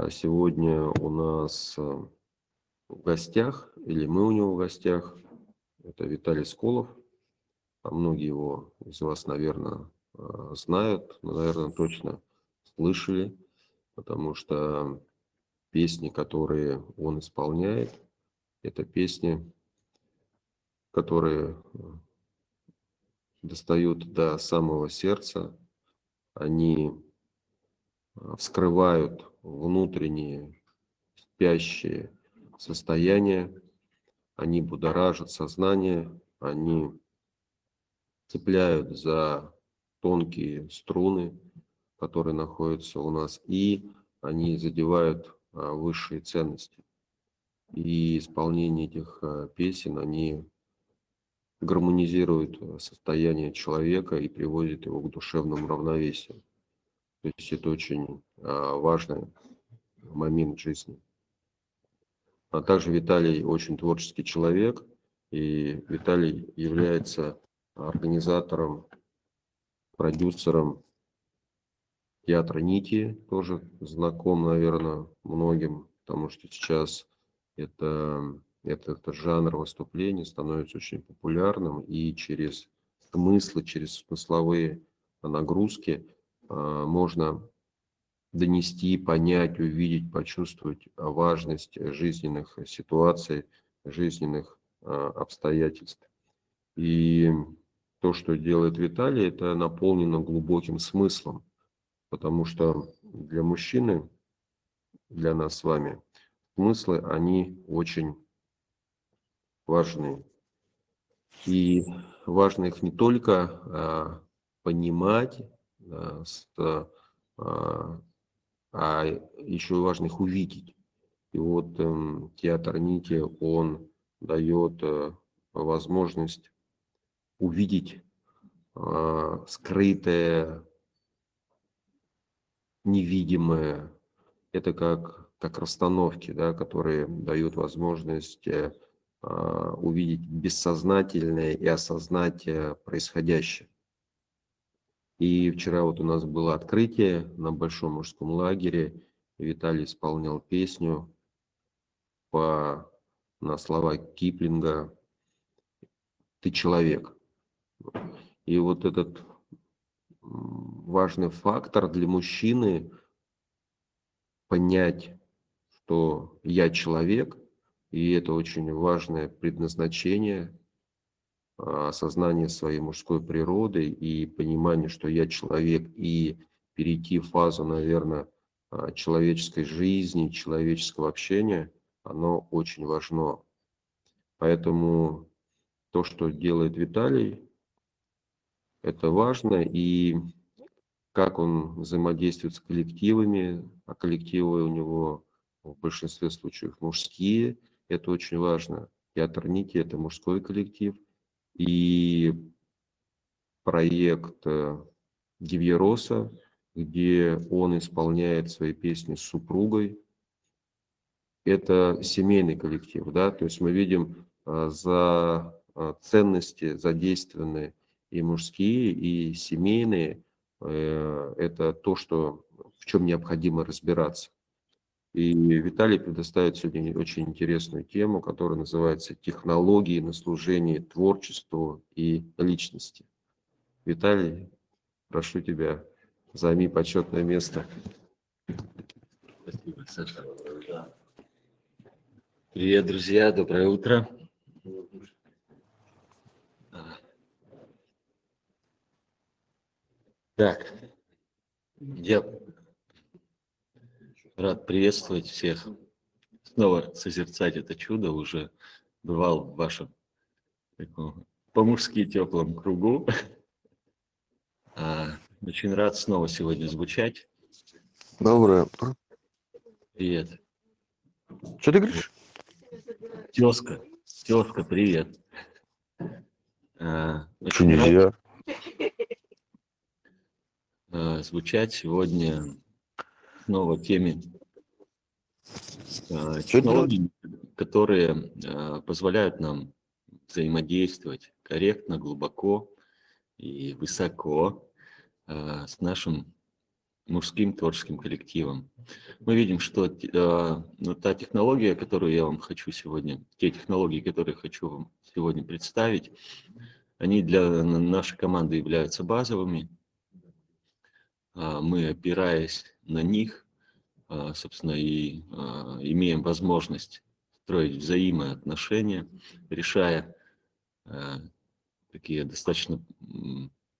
А сегодня у нас э, в гостях, или мы у него в гостях, это Виталий Сколов. А многие его из вас, наверное, э, знают, но, наверное, точно слышали, потому что песни, которые он исполняет, это песни, которые э, достают до самого сердца, они вскрывают внутренние спящие состояния, они будоражат сознание, они цепляют за тонкие струны, которые находятся у нас, и они задевают а, высшие ценности. И исполнение этих а, песен, они гармонизируют состояние человека и приводят его к душевному равновесию. То есть это очень важный момент жизни. А также Виталий очень творческий человек, и Виталий является организатором, продюсером театра Нити, тоже знаком, наверное, многим, потому что сейчас это, этот, жанр выступления становится очень популярным, и через смыслы, через смысловые нагрузки можно донести, понять, увидеть, почувствовать важность жизненных ситуаций, жизненных э, обстоятельств. И то, что делает Виталий, это наполнено глубоким смыслом потому что для мужчины, для нас с вами, смыслы, они очень важны. И важно их не только а, понимать, а, с, а, а еще важно их увидеть. И вот э, театр Нити, он дает э, возможность увидеть э, скрытое невидимое. Это как, как расстановки, да, которые дают возможность э, а, увидеть бессознательное и осознать э, происходящее. И вчера вот у нас было открытие на Большом мужском лагере. Виталий исполнял песню по, на слова Киплинга «Ты человек». И вот этот важный фактор для мужчины понять, что я человек, и это очень важное предназначение, осознание своей мужской природы и понимание, что я человек, и перейти в фазу, наверное, а, человеческой жизни, человеческого общения, оно очень важно. Поэтому то, что делает Виталий, это важно, и как он взаимодействует с коллективами, а коллективы у него в большинстве случаев мужские, это очень важно. Театр Ники – это мужской коллектив, и проект Гивьероса, где он исполняет свои песни с супругой, это семейный коллектив, да, то есть мы видим а, за а, ценности задействованные и мужские, и семейные. Э, это то, что, в чем необходимо разбираться. И Виталий предоставит сегодня очень интересную тему, которая называется «Технологии на служение творчеству и личности». Виталий, прошу тебя, займи почетное место. Спасибо, Саша. Привет, друзья, доброе утро. Так, я рад приветствовать всех, снова созерцать это чудо, уже бывал в вашем по-мужски теплом кругу. А, очень рад снова сегодня звучать. Доброе утро. Привет. Что ты говоришь? Тезка, тезка, привет. А, Что нельзя? Э, звучать сегодня снова теме э, технологий, которые э, позволяют нам взаимодействовать корректно, глубоко и высоко с нашим мужским творческим коллективом. Мы видим, что ну, та технология, которую я вам хочу сегодня, те технологии, которые хочу вам сегодня представить, они для нашей команды являются базовыми. А, мы, опираясь на них, а, собственно, и а, имеем возможность строить взаимоотношения, решая такие достаточно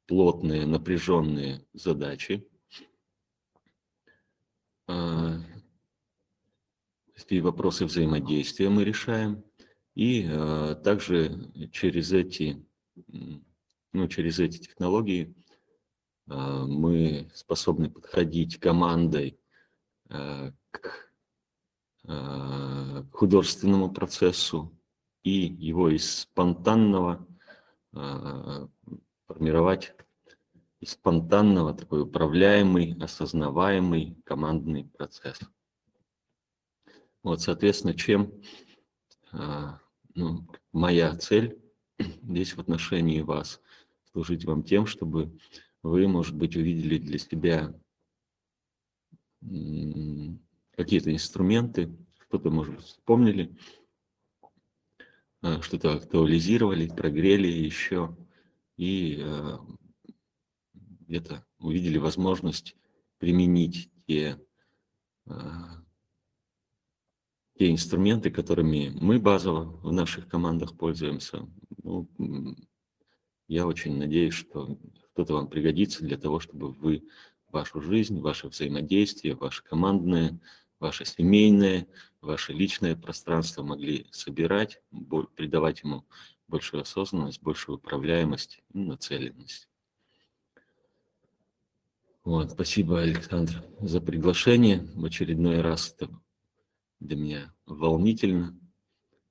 плотные, напряженные задачи. И вопросы взаимодействия мы решаем. И также через эти ну, через эти технологии мы способны подходить командой а, к а, художественному процессу и его из спонтанного формировать из спонтанного такой управляемый, осознаваемый командный процесс. Вот, соответственно, чем ну, моя цель здесь в отношении вас, служить вам тем, чтобы вы, может быть, увидели для себя какие-то инструменты, что-то, может быть, вспомнили, а, что-то актуализировали, прогрели еще и где-то увидели возможность применить те а, те инструменты, которыми мы базово в наших командах пользуемся. Ну, я очень надеюсь, что что-то вам пригодится для того, чтобы вы вашу жизнь, ваше взаимодействие, ваше командное, ваше семейное, ваше личное пространство могли собирать, придавать ему большую осознанность, большую управляемость и нацеленность. Вот, спасибо, Александр, за приглашение. В очередной раз это для меня волнительно.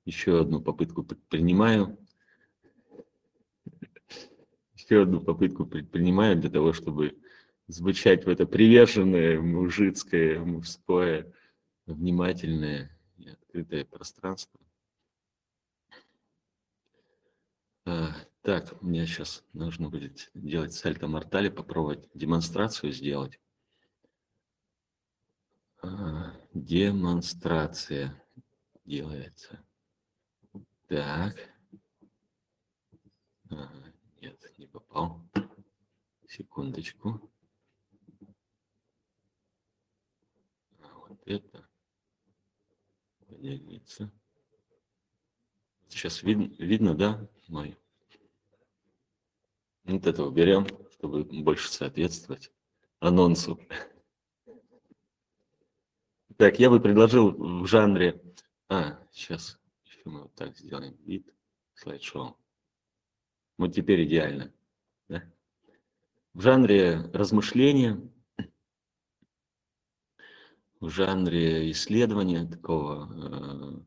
Еще одну попытку предпринимаю. Еще одну попытку предпринимаю для того, чтобы звучать в это приверженное, мужицкое, мужское, внимательное и открытое пространство. А, так, мне сейчас нужно будет делать сальто мортали, попробовать демонстрацию сделать. А, демонстрация делается. Так. Ага, попал. Секундочку. А вот это. Поделиться. Сейчас видно, видно, да, мой? Вот это уберем, чтобы больше соответствовать анонсу. Так, я бы предложил в жанре... А, сейчас еще мы вот так сделаем вид слайд-шоу. Вот теперь идеально. Да? В жанре размышления, в жанре исследования, такого э,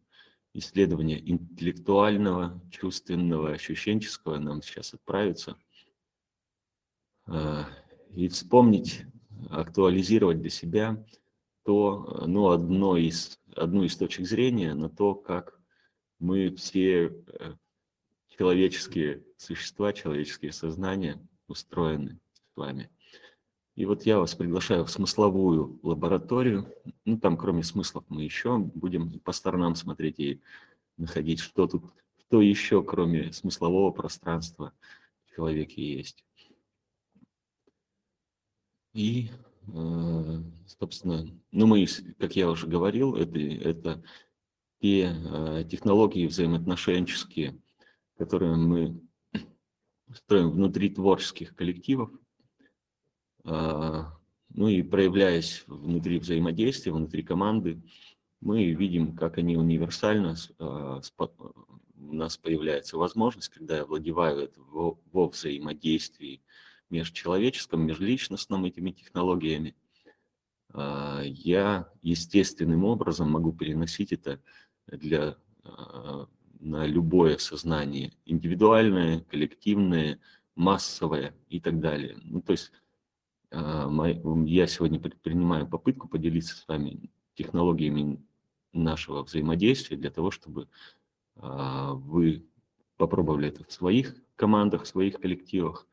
исследования интеллектуального, чувственного, ощущенческого нам сейчас отправиться э, и вспомнить, актуализировать для себя то, ну, одно из, одну из точек зрения на то, как мы все э, человеческие существа, человеческие сознания устроены с вами. И вот я вас приглашаю в смысловую лабораторию. Ну, там, кроме смыслов, мы еще будем по сторонам смотреть и находить, что тут, что еще, кроме смыслового пространства в человеке есть. И Э, собственно, ну мы, как я уже говорил, это, это те э, технологии взаимоотношенческие, которые мы строим внутри творческих коллективов, а, ну и проявляясь внутри взаимодействия, внутри команды, мы видим, как они универсально, а, у нас появляется возможность, когда я владеваю это во, взаимодействии межчеловеческом, межличностном этими технологиями, а, я естественным образом могу переносить это для, на любое сознание, индивидуальное, коллективное, массовое и так далее. Ну, то есть а, я сегодня предпринимаю попытку поделиться с вами технологиями нашего взаимодействия для того, чтобы вы попробовали это в своих командах, в своих коллективах,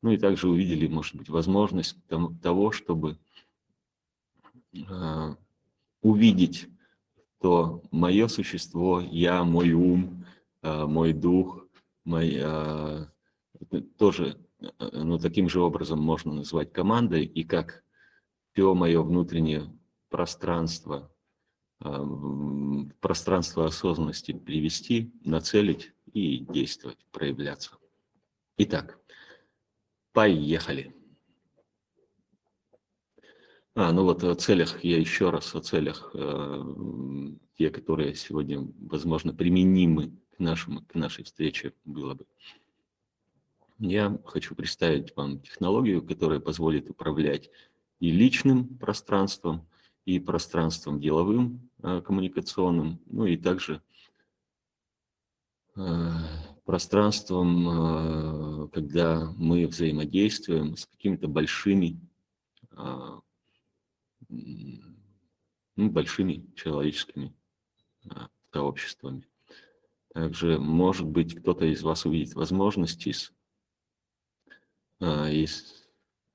ну и также увидели, может быть, возможность того, чтобы э, увидеть, что мое существо, я, мой ум, э, мой дух, мой, э, тоже ну, таким же образом можно назвать командой, и как все мое внутреннее пространство, пространство осознанности привести, нацелить и действовать, проявляться. Итак, поехали. А, ну вот о целях, я еще раз о целях, э, те, которые сегодня, возможно, применимы к, нашему, к нашей встрече было бы. Я хочу представить вам технологию, которая позволит управлять и личным пространством, и пространством деловым, э, коммуникационным, ну и также э, пространством, э, когда мы взаимодействуем с какими-то большими э, ну, большими человеческими а, сообществами. Также, может быть, кто-то из вас увидит возможности из, а, из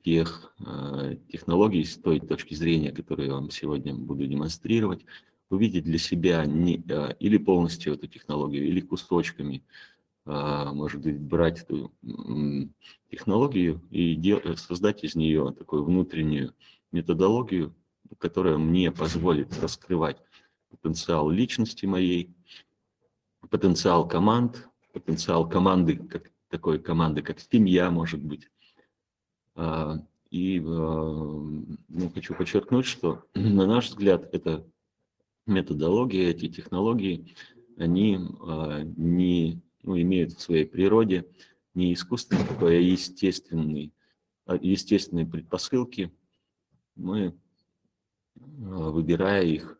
тех а, технологий, с той точки зрения, которую я вам сегодня буду демонстрировать, увидеть для себя не, или полностью эту технологию, или кусочками, может быть, брать эту технологию и создать из нее такую внутреннюю методологию, которая мне позволит раскрывать потенциал личности моей, потенциал команд, потенциал команды, как такой команды, как семья, может быть. А, и а, ну, хочу подчеркнуть, что на наш взгляд это методология, эти технологии, они а, не ну, имеют в своей природе не искусственный такой, а естественный, естественные предпосылки. Мы выбирая их,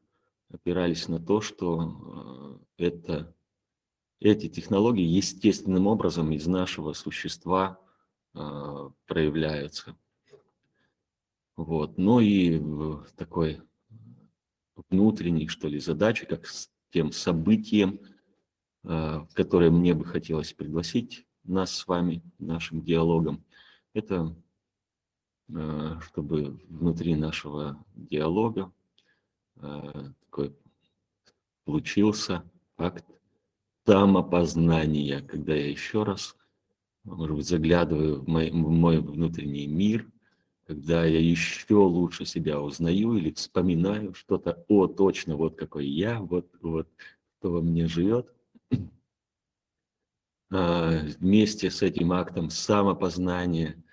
опирались на то, что а, это, эти технологии естественным образом из нашего существа а, проявляются. Вот. Но и такой внутренней, что ли, задачи, как с тем событием, которое мне бы хотелось пригласить нас с вами, нашим диалогом, это Э, чтобы внутри нашего диалога э, такой получился акт самопознания, когда я еще раз, может быть, заглядываю в мой, в мой внутренний мир, когда я еще лучше себя узнаю или вспоминаю что-то, о, точно, вот какой я, вот, вот кто во мне живет. А, вместе с этим актом самопознания –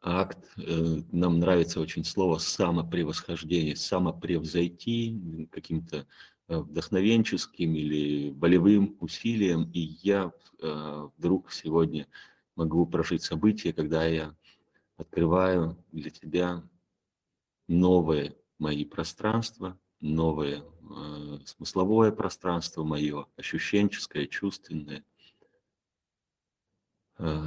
акт, э, нам нравится очень слово самопревосхождение, самопревзойти каким-то э, вдохновенческим или болевым усилием. И я э, вдруг сегодня могу прожить событие, когда я открываю для тебя новые мои пространства, новое э, смысловое пространство мое, ощущенческое, чувственное, э,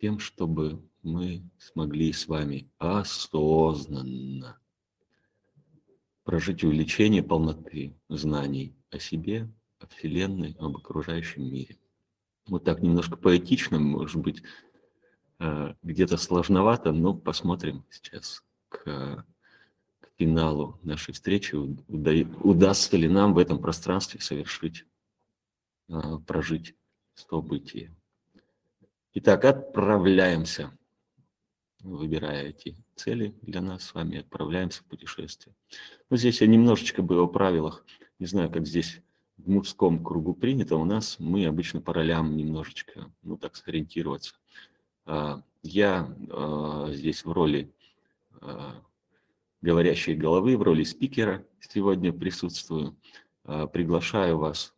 тем, чтобы мы смогли с вами осознанно прожить увеличение полноты знаний о себе, о Вселенной, об окружающем мире. Вот так немножко поэтично, может быть, э, где-то сложновато, но посмотрим сейчас к, финалу нашей встречи, удастся ли нам в этом пространстве совершить, э, прожить событие. Итак, отправляемся выбирая эти цели для нас с вами, отправляемся в путешествие. Ну, здесь я немножечко бы о правилах, не знаю, как здесь в мужском кругу принято, у нас мы обычно по ролям немножечко, ну так, сориентироваться. А, я а, здесь в роли а, говорящей головы, в роли спикера сегодня присутствую. Приглашаю вас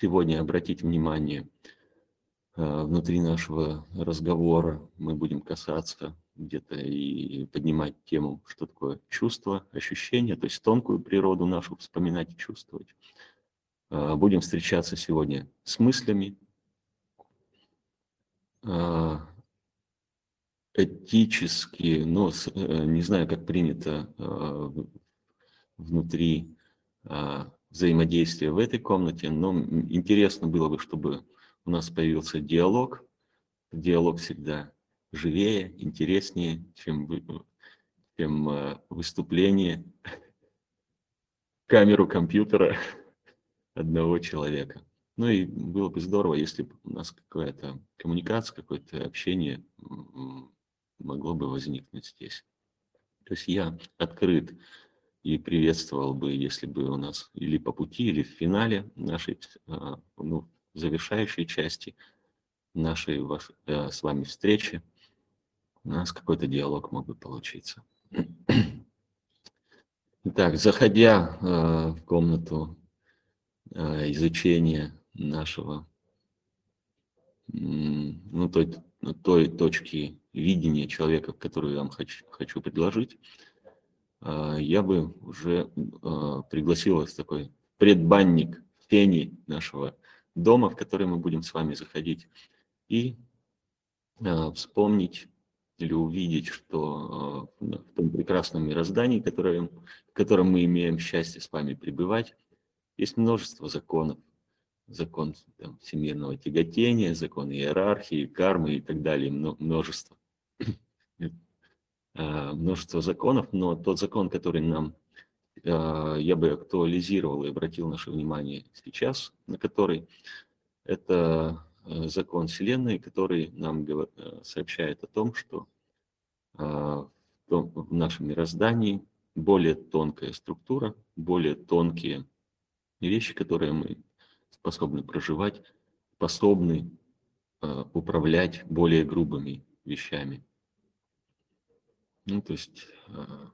сегодня обратить внимание Э, внутри нашего разговора мы будем касаться где-то и поднимать тему, что такое чувство, ощущение, то есть тонкую природу нашу вспоминать и чувствовать. Э, будем встречаться сегодня с мыслями, э, этически, но не знаю, как принято внутри взаимодействия в этой комнате, но интересно было бы, чтобы у нас появился диалог. Диалог всегда живее, интереснее, чем, чем э, выступление камеру компьютера одного человека. Ну и было бы здорово, если бы у нас какая-то коммуникация, какое-то общение могло бы возникнуть здесь. То есть я открыт и приветствовал бы, если бы у нас или по пути, или в финале нашей, а, ну, завершающей части нашей э, с вами встречи у нас какой-то диалог мог бы получиться. Итак, заходя э, в комнату э, изучения нашего, ну, той, той точки видения человека, которую я вам хочу, хочу предложить, э, я бы уже э, пригласил вас такой предбанник фени нашего дома, в который мы будем с вами заходить, и э, вспомнить или увидеть, что э, в том прекрасном мироздании, которое, в котором мы имеем счастье с вами пребывать, есть множество законов. Закон там, всемирного тяготения, закон иерархии, кармы и так далее, множество. Э, множество законов, но тот закон, который нам я бы актуализировал и обратил наше внимание сейчас, на который это Э, закон Вселенной, который нам э, сообщает о том, что а, в нашем мироздании более тонкая структура, более тонкие вещи, которые мы способны проживать, способны а, управлять более грубыми вещами. Ну, то есть, а,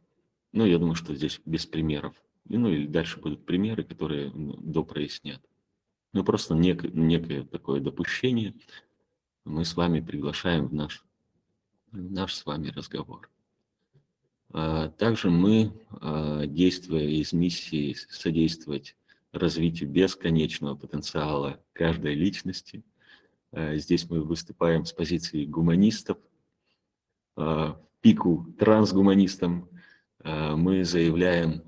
ну, я думаю, что здесь без примеров. Ну, или дальше будут примеры, которые ну, допрояснят. Ну, просто нек, некое такое допущение мы с вами приглашаем в наш, наш с вами разговор. А, также мы, а, действуя из миссии содействовать развитию бесконечного потенциала каждой личности, а, здесь мы выступаем с позиции гуманистов, пику трансгуманистам, мы заявляем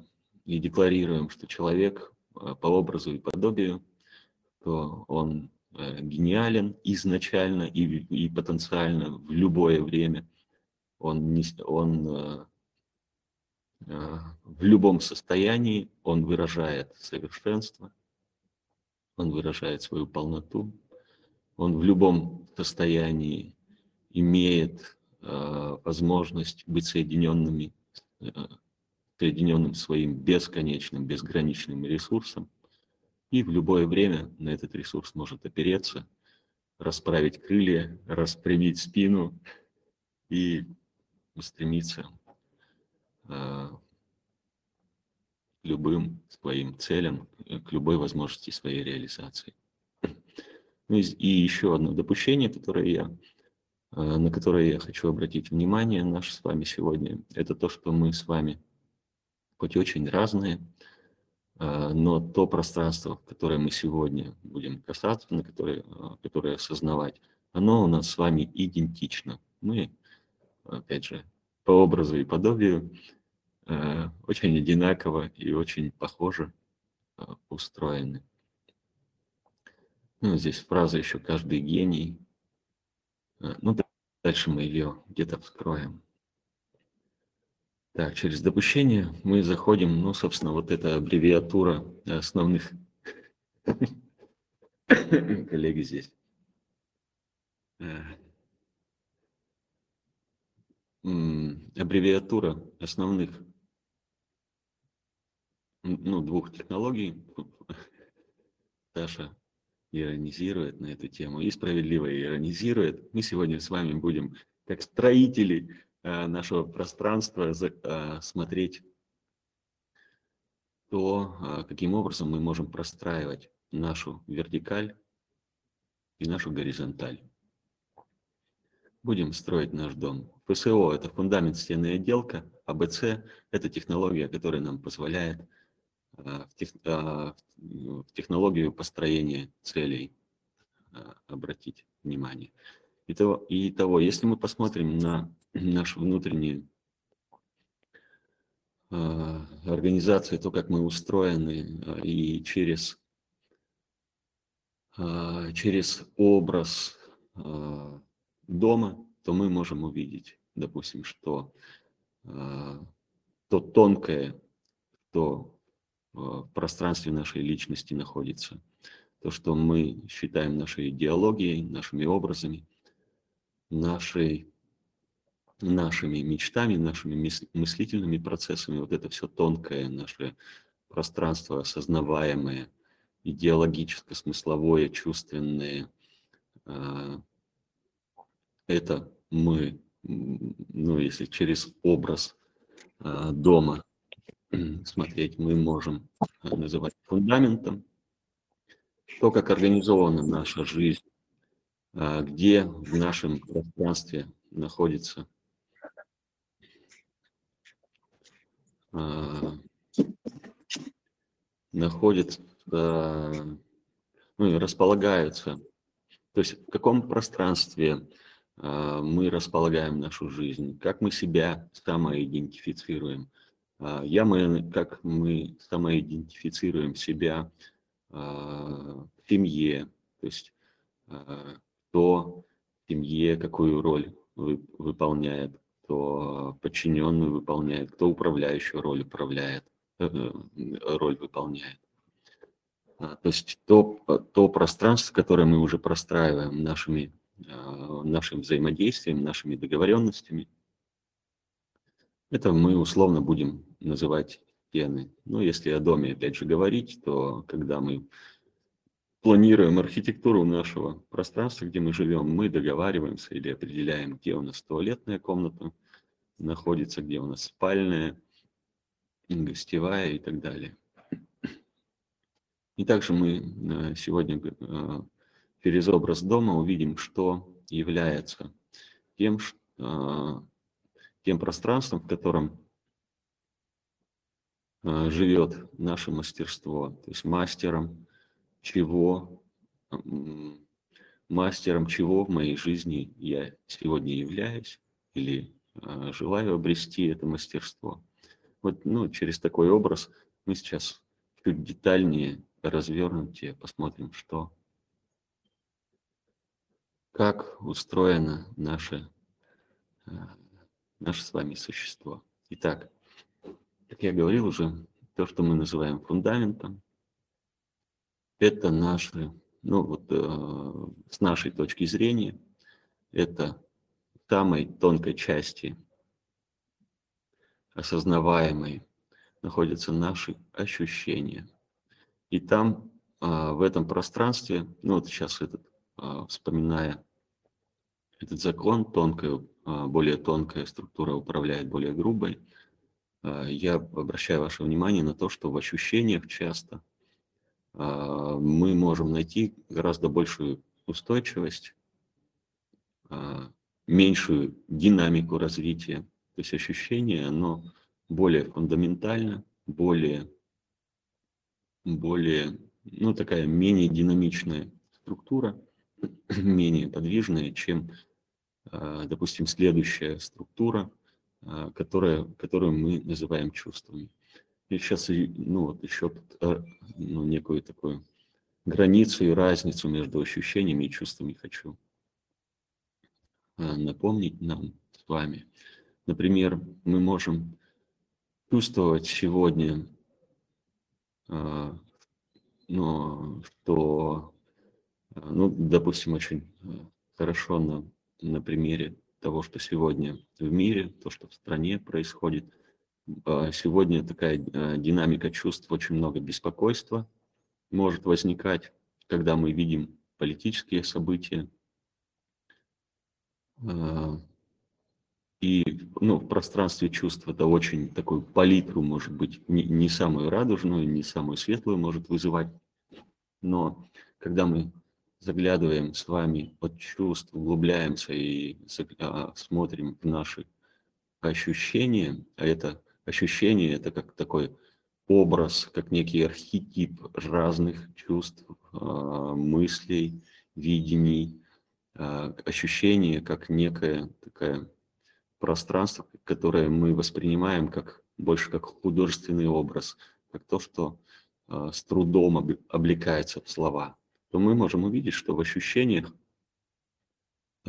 и декларируем, что человек по образу и подобию что он э, гениален изначально и, и потенциально в любое время. Он, не, он э, э, в любом состоянии он выражает совершенство, он выражает свою полноту, он в любом состоянии имеет э, возможность быть соединенными, э, соединенным своим бесконечным, безграничным ресурсом и в любое время на этот ресурс может опереться, расправить крылья, распрямить спину и устремиться э, к любым своим целям, к любой возможности своей реализации. Ну и еще одно допущение, которое я, э, на которое я хочу обратить внимание наше с вами сегодня, это то, что мы с вами хоть очень разные, а, но то пространство, которое мы сегодня будем касаться, на которое, а, которое осознавать, оно у нас с вами идентично. Мы, опять же, по образу и подобию а, очень одинаково и очень похоже устроены. Ну, здесь фраза еще «каждый гений». Ну, дальше мы ее где-то вскроем. Так, через допущение мы заходим, ну, собственно, вот эта аббревиатура основных коллеги здесь. Э, аббревиатура основных ну, двух технологий. Саша иронизирует на эту тему и справедливо иронизирует. Мы сегодня с вами будем как строители Э, нашего пространства э, смотреть то, э, каким образом мы можем простраивать нашу вертикаль и нашу горизонталь. Будем строить наш дом. ФСО – это фундамент, стены и отделка, а БЦ – это технология, которая нам позволяет в, тех, в технологию построения целей обратить внимание. И того, и того, если мы посмотрим на нашу внутреннюю организацию, то, как мы устроены, и через, через образ дома, то мы можем увидеть, допустим, что то тонкое, что пространстве нашей личности находится, то, что мы считаем нашей идеологией, нашими образами, нашей, нашими мечтами, нашими мыслительными процессами, вот это все тонкое наше пространство осознаваемое, идеологическое, смысловое, чувственное, а, это мы, ну, если через образ а, дома смотреть, мы можем называть фундаментом. То, как организована наша жизнь, а, где в нашем пространстве находится находится, ну располагаются. То есть в каком пространстве мы располагаем нашу жизнь, как мы себя самоидентифицируем. А, я мы, как мы самоидентифицируем себя а, в семье, то есть кто в семье какую роль выполняет, кто подчиненную выполняет, кто управляющую роль управляет, э, роль выполняет. То есть то, то пространство, которое мы уже простраиваем нашими а, нашим взаимодействием, нашими договоренностями. Это мы условно будем называть стены. Но если о доме опять же говорить, то когда мы планируем архитектуру нашего пространства, где мы живем, мы договариваемся или определяем, где у нас туалетная комната находится, где у нас спальная, гостевая и так далее. И также мы э, сегодня э, через образ дома увидим, что является тем, а, тем пространством, в котором а, живет наше мастерство, то есть мастером чего, мастером чего в моей жизни я сегодня являюсь или а, желаю обрести это мастерство. Вот ну, через такой образ мы сейчас чуть детальнее, развернутее посмотрим, что как устроено наше, э, наше с вами существо. Итак, как я говорил уже, то, что мы называем фундаментом, это наши, ну вот э, с нашей точки зрения, это самой тонкой части осознаваемой находятся наши ощущения. И там, э, в этом пространстве, ну вот сейчас этот, э, вспоминая этот закон, тонкая, а, более тонкая структура управляет более грубой. А, я обращаю ваше внимание на то, что в ощущениях часто а, мы можем найти гораздо большую устойчивость, меньшую динамику развития. То есть ощущение, оно более фундаментально, более, более, ну такая менее динамичная структура, менее подвижная, чем а, допустим, следующая структура, а, которая, которую мы называем чувствами. И сейчас ну, вот еще а, ну, некую такую границу и разницу между ощущениями и чувствами хочу напомнить нам с вами. Например, мы можем чувствовать сегодня, ну, что, ну, допустим, очень хорошо нам на примере того, что сегодня в мире, то, что в стране происходит. А, сегодня такая а, динамика чувств, очень много беспокойства может возникать, когда мы видим политические события. А, и ну, в пространстве чувств это очень такую палитру, может быть, не, не самую радужную, не самую светлую может вызывать. Но когда мы заглядываем с вами под чувств, углубляемся и а, смотрим в наши ощущения, а это ощущение, это как такой образ, как некий архетип разных чувств, а, мыслей, видений, а, ощущение как некое такое пространство, которое мы воспринимаем как больше как художественный образ, как то, что с трудом облекается в слова то мы можем увидеть, что в ощущениях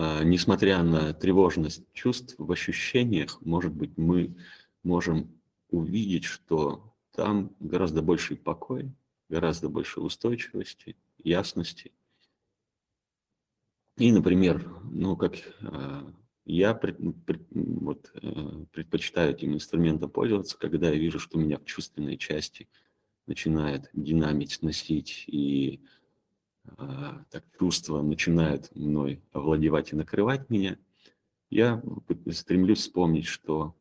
а, несмотря на тревожность чувств в ощущениях, может быть, мы можем увидеть, что там гораздо больший покой, гораздо больше устойчивости, ясности. И, например, ну, как а, я вот, э, предпочитаю этим инструментом пользоваться, когда я вижу, что меня в чувственной части начинает динамить, носить и так чувства начинают мной овладевать и накрывать меня, я стремлюсь вспомнить, что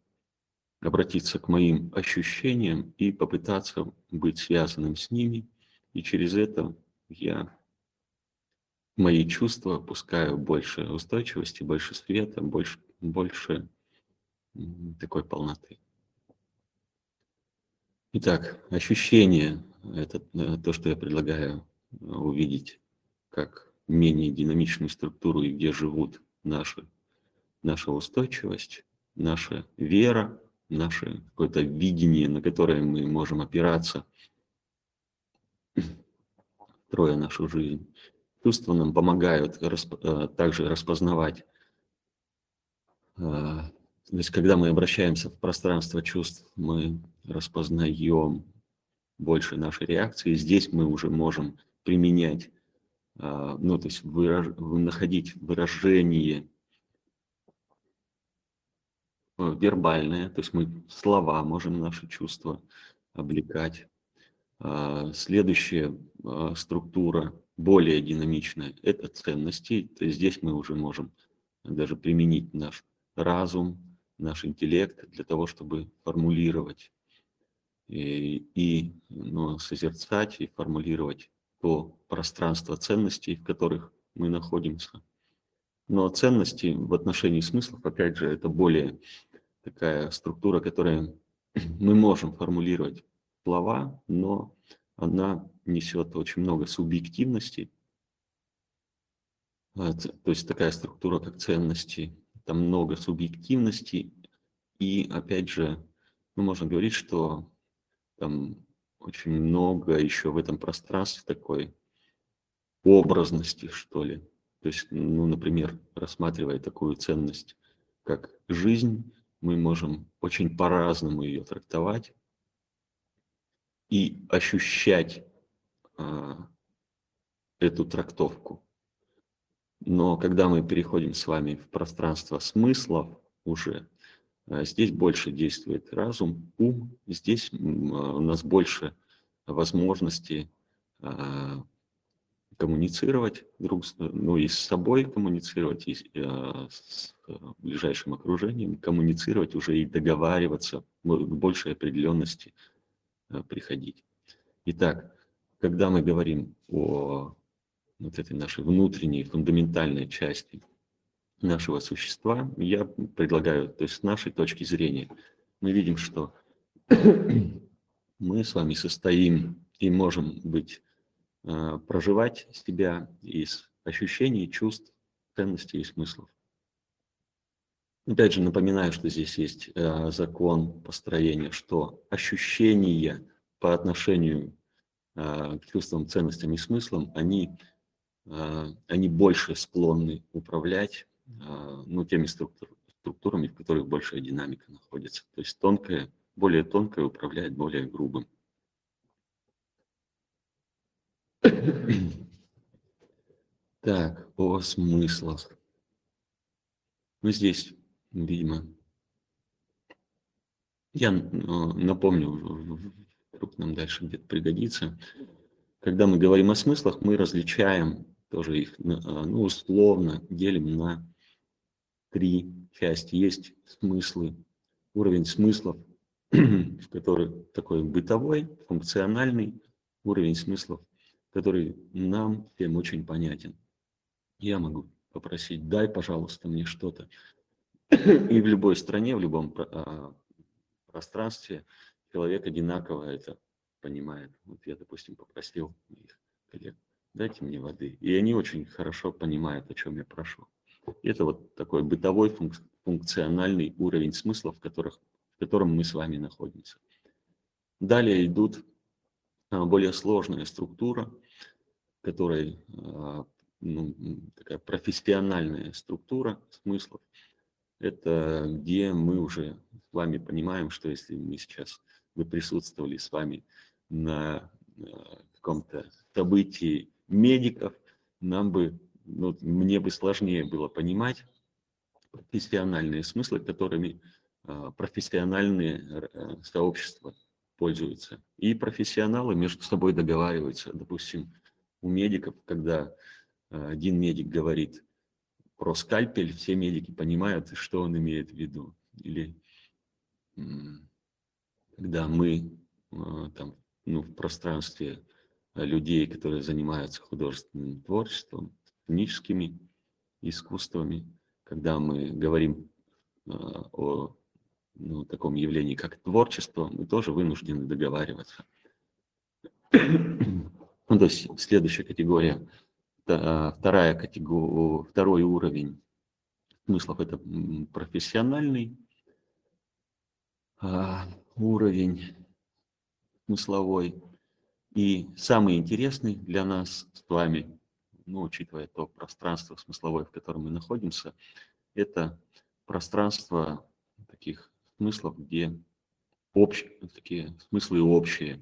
обратиться к моим ощущениям и попытаться быть связанным с ними, и через это я мои чувства пускаю больше устойчивости, больше света, больше, больше такой полноты. Итак, ощущение – это э, то, что я предлагаю увидеть как менее динамичную структуру и где живут наши, наша устойчивость, наша вера, наше какое-то видение, на которое мы можем опираться, строя нашу жизнь. Чувства нам помогают расп э, также распознавать, э, то есть когда мы обращаемся в пространство чувств, мы распознаем больше нашей реакции. Здесь мы уже можем применять, а, ну, то есть выраж, находить выражение э, вербальное, то есть мы слова можем наши чувства облекать. А, следующая а, структура, более динамичная, это ценности. То есть здесь мы уже можем даже применить наш разум, наш интеллект для того, чтобы формулировать и, и ну, созерцать и формулировать то пространство ценностей, в которых мы находимся. Но ценности в отношении смыслов, опять же, это более такая структура, которая мы можем формулировать слова, но она несет очень много субъективности. А, то есть такая структура, как ценности, там много субъективности. И опять же, мы можем говорить, что там очень много еще в этом пространстве такой образности, что ли. То есть, ну, например, рассматривая такую ценность, как жизнь, мы можем очень по-разному ее трактовать и ощущать а, эту трактовку. Но когда мы переходим с вами в пространство смыслов уже, здесь больше действует разум, ум, здесь а, у нас больше возможности а, коммуницировать друг с, ну, и с собой коммуницировать, и с ближайшим окружением, коммуницировать уже и договариваться, к большей определенности приходить. Итак, когда мы говорим о вот этой нашей внутренней, фундаментальной части нашего существа, я предлагаю, то есть с нашей точки зрения, мы видим, что мы с вами состоим и можем быть, э, проживать себя из ощущений, чувств, ценностей и смыслов. Опять же, напоминаю, что здесь есть э, закон построения, что ощущения по отношению э, к чувствам, ценностям и смыслам, они, они больше склонны управлять ну, теми структур, структурами, в которых большая динамика находится. То есть тонкое, более тонкое управляет более грубым. Так, о смыслах. Мы здесь, видимо, я напомню, вдруг нам дальше где-то пригодится. Когда мы говорим о смыслах, мы различаем тоже их, а, ну, условно делим на три части. Есть смыслы, уровень смыслов, в который такой бытовой, функциональный уровень смыслов, который нам всем очень понятен. Я могу попросить, дай, пожалуйста, мне что-то. И в любой стране, в любом а, пространстве человек одинаково это понимает. Вот я, допустим, попросил моих коллег, дайте мне воды. И они очень хорошо понимают, о чем я прошу. Это вот такой бытовой функциональный уровень смысла, в, которых, в котором мы с вами находимся. Далее идут а, более сложная структура, которой а, ну, такая профессиональная структура смыслов. Это где мы уже с вами понимаем, что если мы сейчас, вы присутствовали с вами на э, каком-то событии медиков, нам бы, ну, мне бы сложнее было понимать профессиональные смыслы, которыми э, профессиональные э, сообщества пользуются. И профессионалы между собой договариваются. Допустим, у медиков, когда один медик говорит про скальпель, все медики понимают, что он имеет в виду. Или когда мы там, ну, в пространстве людей, которые занимаются художественным творчеством, сценическими искусствами, когда мы говорим о ну, таком явлении, как творчество, мы тоже вынуждены договариваться. Ну, то есть следующая категория, вторая категория, второй уровень смыслов – это профессиональный а, уровень смысловой. И самый интересный для нас с вами, ну, учитывая то пространство смысловое, в котором мы находимся, это пространство таких смыслов, где общие, такие смыслы общие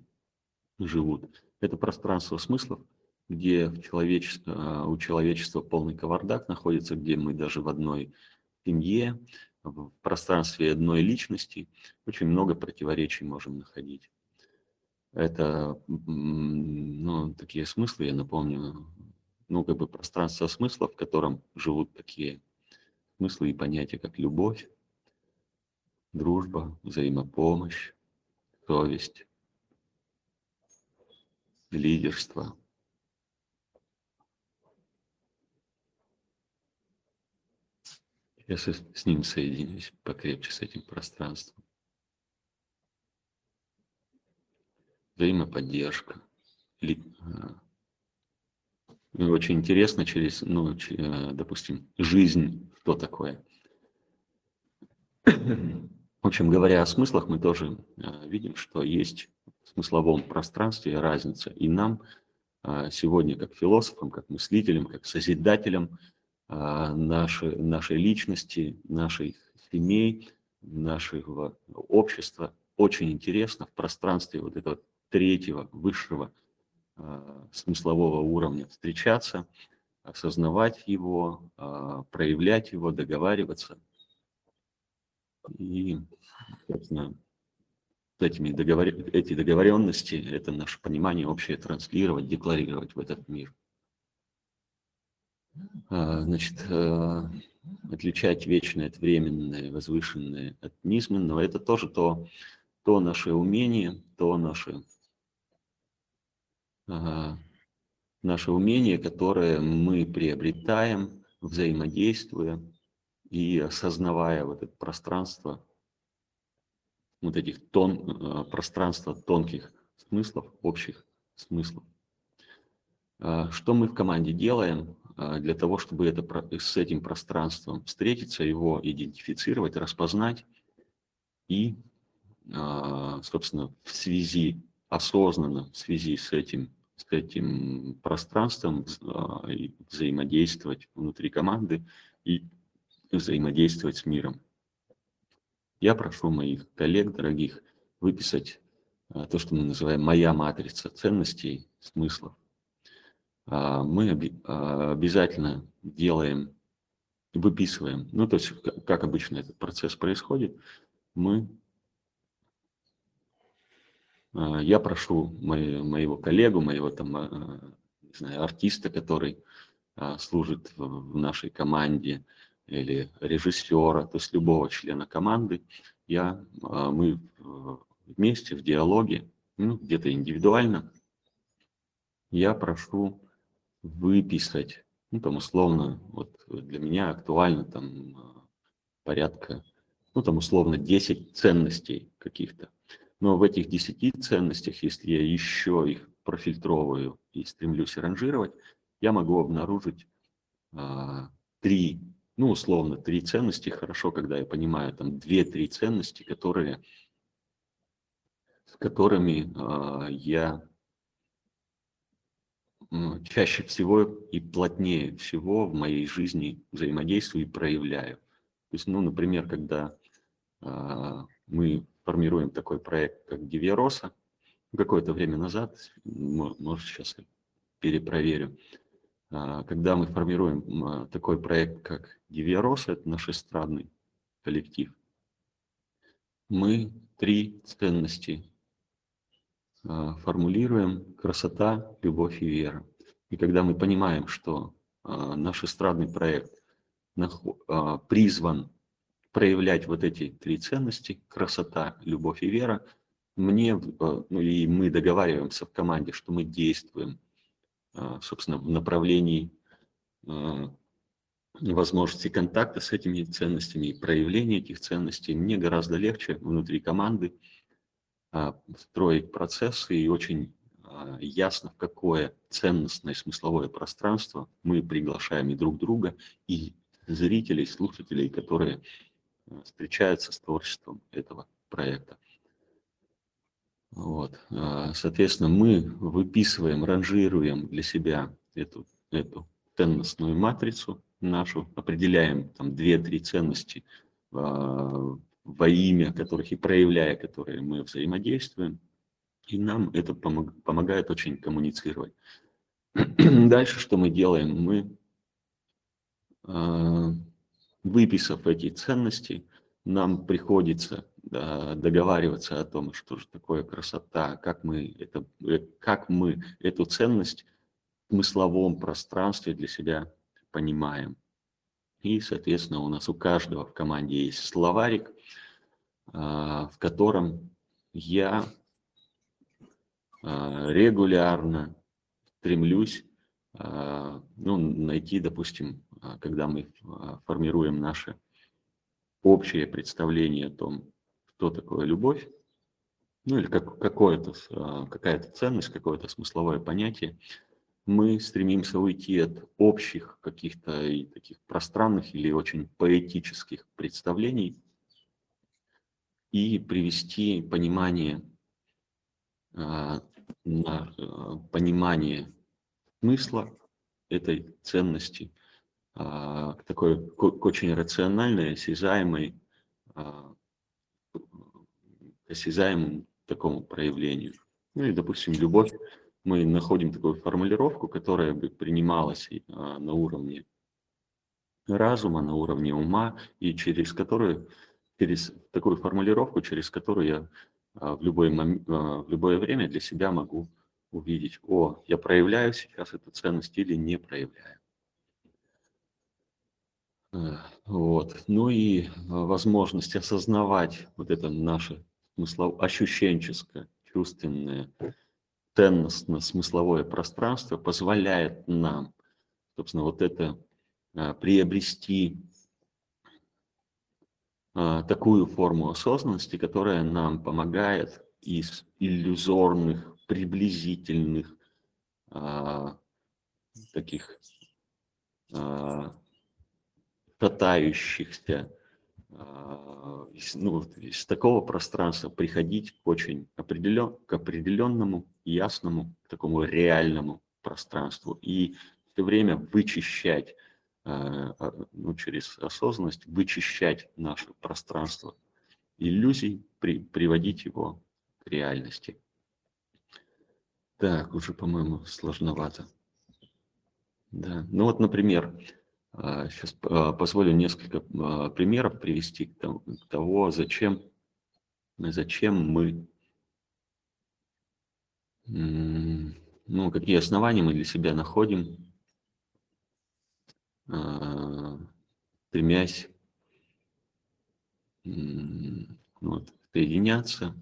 живут. Это пространство смыслов, где человечество, у человечества полный кавардак находится, где мы даже в одной семье, в пространстве одной личности очень много противоречий можем находить. Это ну, такие смыслы, я напомню, ну, как бы пространство смыслов, в котором живут такие смыслы и понятия, как любовь, дружба, взаимопомощь, совесть, лидерство. Я с, ним соединюсь покрепче, с этим пространством. Взаимоподдержка. А, очень интересно через, ну, э, допустим, жизнь, что такое. В общем, говоря о смыслах, мы тоже э, видим, что есть в смысловом пространстве разница. И нам э, сегодня, как философам, как мыслителям, как созидателям нашей, нашей личности, нашей семей, нашего общества, очень интересно в пространстве вот этого третьего, высшего смыслового уровня встречаться, осознавать его, проявлять его, договариваться – и, собственно, этими договор... эти договоренности, это наше понимание общее транслировать, декларировать в этот мир. А, значит, отличать вечное от временное, возвышенное от низменного, это тоже то, то наше умение, то наше, наше умение, которое мы приобретаем, взаимодействуя и осознавая вот это пространство, вот этих тон, э, пространства тонких смыслов, общих смыслов. А, что мы в команде делаем а, для того, чтобы это, с этим пространством встретиться, его идентифицировать, распознать и, а, собственно, в связи, осознанно в связи с этим, с этим пространством взаимодействовать внутри команды и взаимодействовать с миром. Я прошу моих коллег, дорогих, выписать а, то, что мы называем «моя матрица ценностей, смыслов». А, мы а, обязательно делаем, выписываем, ну, то есть, как обычно этот процесс происходит, мы я прошу моего коллегу, моего там, не знаю, артиста, который служит в нашей команде, или режиссера, то есть любого члена команды, я, а, мы вместе в диалоге, ну, где-то индивидуально, я прошу выписать, ну, там условно, вот для меня актуально там а, порядка, ну, там условно 10 ценностей каких-то. Но в этих 10 ценностях, если я еще их профильтровываю и стремлюсь ранжировать, я могу обнаружить а, три ну, условно, три ценности, хорошо, когда я понимаю, там, две-три ценности, которые, с которыми э, я чаще всего и плотнее всего в моей жизни взаимодействую и проявляю. То есть, ну, например, когда э, мы формируем такой проект, как Дивероса, какое-то время назад, может, сейчас перепроверю, э, когда мы формируем такой проект, как Дивероса, это наш эстрадный коллектив, мы три ценности а, формулируем красота, любовь и вера. И когда мы понимаем, что а, наш эстрадный проект а, призван проявлять вот эти три ценности, красота, любовь и вера, мне, ну и мы договариваемся в команде, что мы действуем, собственно, в направлении возможности контакта с этими ценностями и проявления этих ценностей, мне гораздо легче внутри команды строить процессы и очень ясно, в какое ценностное смысловое пространство мы приглашаем и друг друга, и зрителей, слушателей, которые а, встречаются с творчеством этого проекта. Вот. Соответственно, мы выписываем, ранжируем для себя эту, эту ценностную матрицу нашу, определяем там две-три ценности во имя которых и проявляя которые мы взаимодействуем. И нам это помог, помогает очень коммуницировать. Дальше что мы делаем? Мы, э, выписав эти ценности, нам приходится договариваться о том, что же такое красота, как мы, это, э, как мы эту ценность в смысловом пространстве для себя понимаем. И, соответственно, у нас у каждого в команде есть словарик, а, в котором я а, регулярно стремлюсь а, ну, найти, допустим, когда мы формируем наше общее представление о том, что такое любовь, ну или как, какое-то, какая-то ценность, какое-то смысловое понятие, мы стремимся уйти от общих каких-то таких пространных или очень поэтических представлений и привести понимание, а, а, понимание смысла этой ценности а, к такой к очень рациональной, осязаемой, осязаемому такому проявлению. Ну и, допустим, любовь мы находим такую формулировку, которая бы принималась а, на уровне разума, на уровне ума, и через которую, через такую формулировку, через которую я а, в, любой мом, а, в любое время для себя могу увидеть, о, я проявляю сейчас эту ценность или не проявляю. Вот. Ну и возможность осознавать вот это наше смыслов, ощущенческое, чувственное, ценностно-смысловое пространство позволяет нам, собственно, вот это а, приобрести а, такую форму осознанности, которая нам помогает из иллюзорных, приблизительных, таких катающихся а, ну, из такого пространства приходить к очень определен, к определенному, ясному, такому реальному пространству и все время вычищать а, а, ну, через осознанность, вычищать наше пространство иллюзий, при, приводить его к реальности. Так, уже, по-моему, сложновато. Да, ну вот, например, Сейчас а, а, позволю несколько а, примеров привести к того, зачем, зачем мы, ну, какие основания мы для себя находим, стремясь вот, соединяться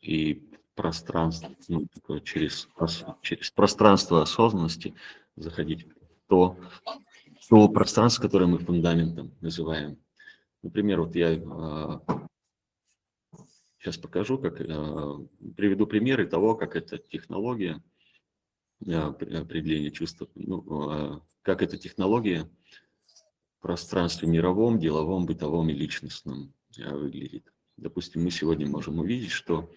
и пространство, ну, через, через пространство осознанности заходить в то, то пространство, которое мы фундаментом называем. Например, вот я сейчас а, покажу, как приведу примеры того, как эта технология определения чувства, ну, а, как эта технология в пространстве мировом, деловом, бытовом и личностном а, выглядит. Допустим, мы сегодня можем увидеть, что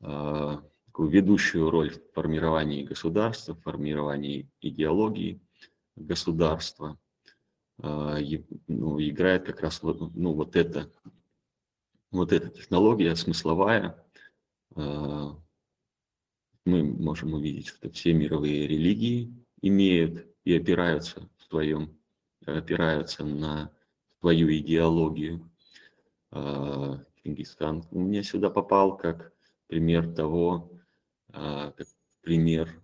такую ведущую роль в формировании государства, в формировании идеологии государства. А, ну, играет как раз ну, вот, это, вот эта технология смысловая. А, мы можем увидеть, что все мировые религии имеют и опираются в своем, опираются на свою идеологию. А, Чингисхан у меня сюда попал как пример того, как пример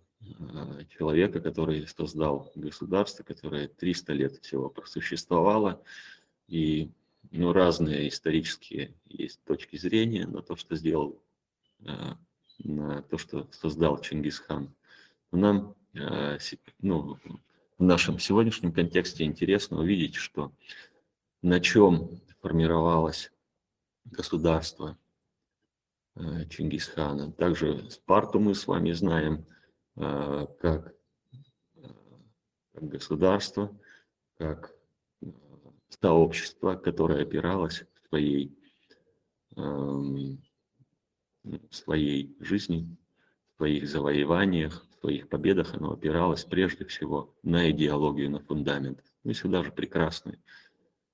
человека, который создал государство, которое 300 лет всего просуществовало, и ну, разные исторические есть точки зрения на то, что сделал, э, на то, что создал Чингисхан. Нам э, ну, в нашем сегодняшнем контексте интересно увидеть, что на чем формировалось государство Чингисхана. Также Спарту мы с вами знаем – Э, как, э, как государство, как э, сообщество, которое опиралось в своей, в своей жизни, в своих завоеваниях, в своих победах, оно опиралось прежде всего на идеологию, на фундамент. Ну и сюда же прекрасное,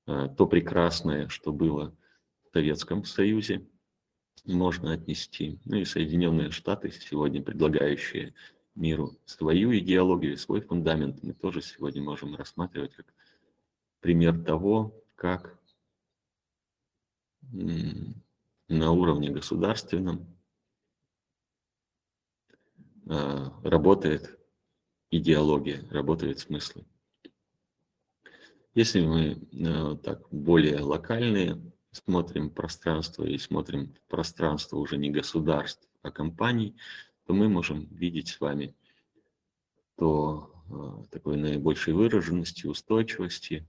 то прекрасное, что было в Советском Союзе, можно отнести. Ну и Соединенные Штаты сегодня предлагающие миру свою идеологию, свой фундамент мы тоже сегодня можем рассматривать как пример того, как на уровне государственном а, работает идеология, работают смыслы. Если мы а, так более локальные смотрим пространство и смотрим пространство уже не государств, а компаний, то мы можем видеть с вами то э, такой наибольшей выраженности, устойчивости,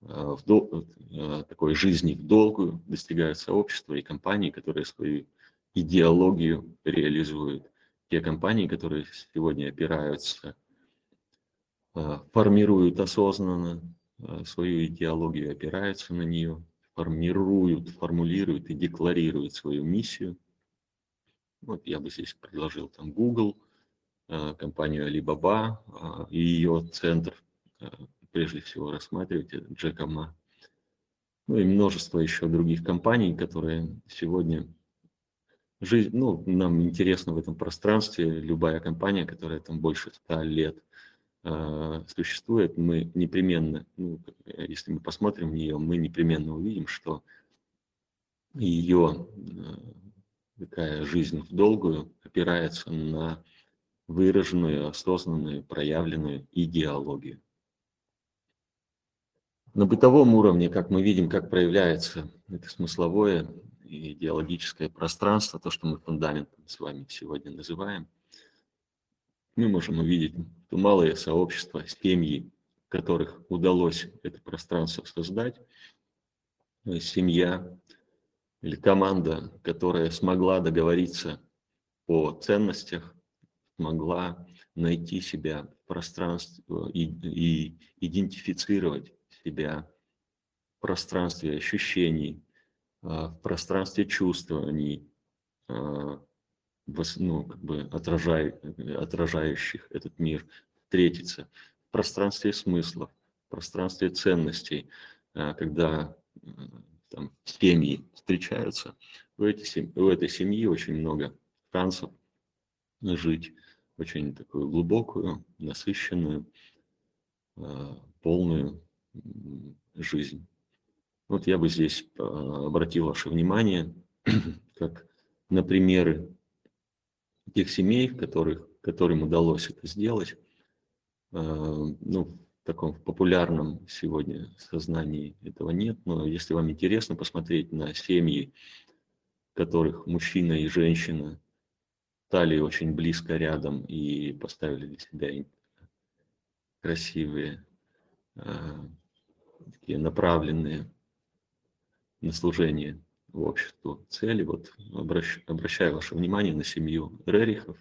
э, в дол- э, такой жизни в долгую достигают сообщества и компании, которые свою идеологию реализуют. Те компании, которые сегодня опираются, формируют осознанно свою идеологию, опираются на нее, формируют, формулируют и декларируют свою миссию – вот я бы здесь предложил там Google, э, компанию Alibaba э, и ее центр, э, прежде всего рассматривать, Джека Ма. Ну и множество еще других компаний, которые сегодня жизнь, ну, нам интересно в этом пространстве, любая компания, которая там больше ста лет существует, мы непременно, ну, если мы посмотрим в нее, мы непременно увидим, что ее такая жизнь в долгую опирается на выраженную, осознанную, проявленную идеологию. На бытовом уровне, как мы видим, как проявляется это смысловое и идеологическое пространство, то, что мы фундаментом с вами сегодня называем, мы можем увидеть то малое сообщество, семьи, которых удалось это пространство создать, семья, или команда, которая смогла договориться о ценностях, смогла найти себя в пространстве и, и идентифицировать себя в пространстве ощущений, а, в пространстве чувствований, а, ну, как бы отражай, отражающих этот мир, встретиться в пространстве смыслов, в пространстве ценностей, а, когда там семьи встречаются, у семьи, у этой семьи очень много шансов жить очень такую глубокую, насыщенную, а, полную жизнь. Вот я бы здесь а, обратил ваше внимание как на примеры тех семей, которых, которым удалось это сделать. А, ну, таком популярном сегодня сознании этого нет, но если вам интересно посмотреть на семьи, в которых мужчина и женщина стали очень близко рядом и поставили для себя красивые, а, такие направленные на служение в обществу цели. Вот обращ, обращаю ваше внимание на семью Рерихов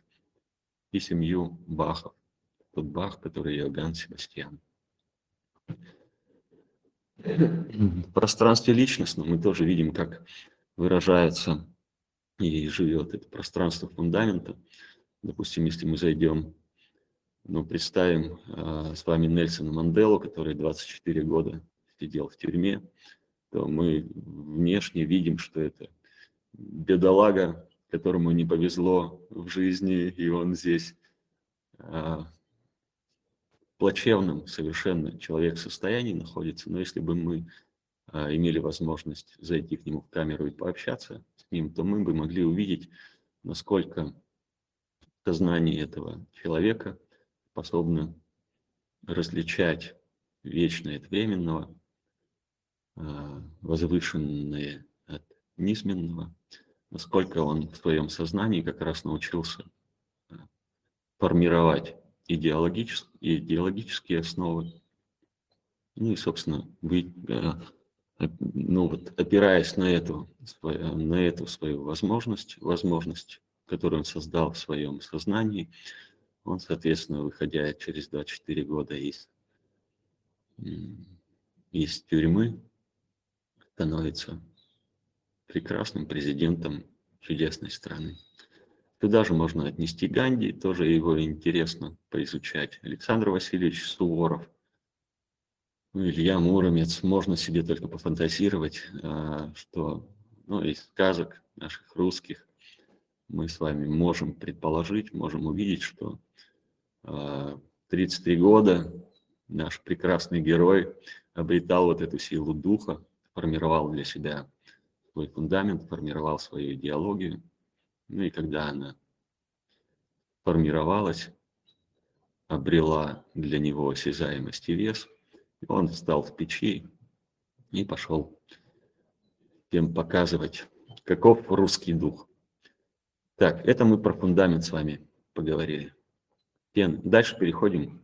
и семью Бахов. Тот Бах, который Иоганн Себастьян. В пространстве личностном мы тоже видим, как выражается и живет это пространство фундамента. Допустим, если мы зайдем, ну, представим э, с вами Нельсона Манделу, который 24 года сидел в тюрьме, то мы внешне видим, что это бедолага, которому не повезло в жизни, и он здесь э, плачевном совершенно человек в состоянии находится, но если бы мы а, имели возможность зайти к нему в камеру и пообщаться с ним, то мы бы могли увидеть, насколько сознание этого человека способно различать вечное от временного, а, возвышенное от низменного, насколько он в своем сознании как раз научился а, формировать идеологические, идеологические основы. Ну и, собственно, вы, э, ну вот, опираясь на эту, на эту свою возможность, возможность, которую он создал в своем сознании, он, соответственно, выходя через 24 года из, из тюрьмы, становится прекрасным президентом чудесной страны. Туда же можно отнести Ганди, тоже его интересно поизучать. Александр Васильевич Суворов, ну, Илья Муромец. Можно себе только пофантазировать, а, что ну, из сказок наших русских мы с вами можем предположить, можем увидеть, что 33 а, года наш прекрасный герой обретал вот эту силу духа, формировал для себя свой фундамент, формировал свою идеологию, ну и когда она формировалась, обрела для него осязаемость и вес, он встал в печи и пошел тем показывать, каков русский дух. Так, это мы про фундамент с вами поговорили. Стен. Дальше переходим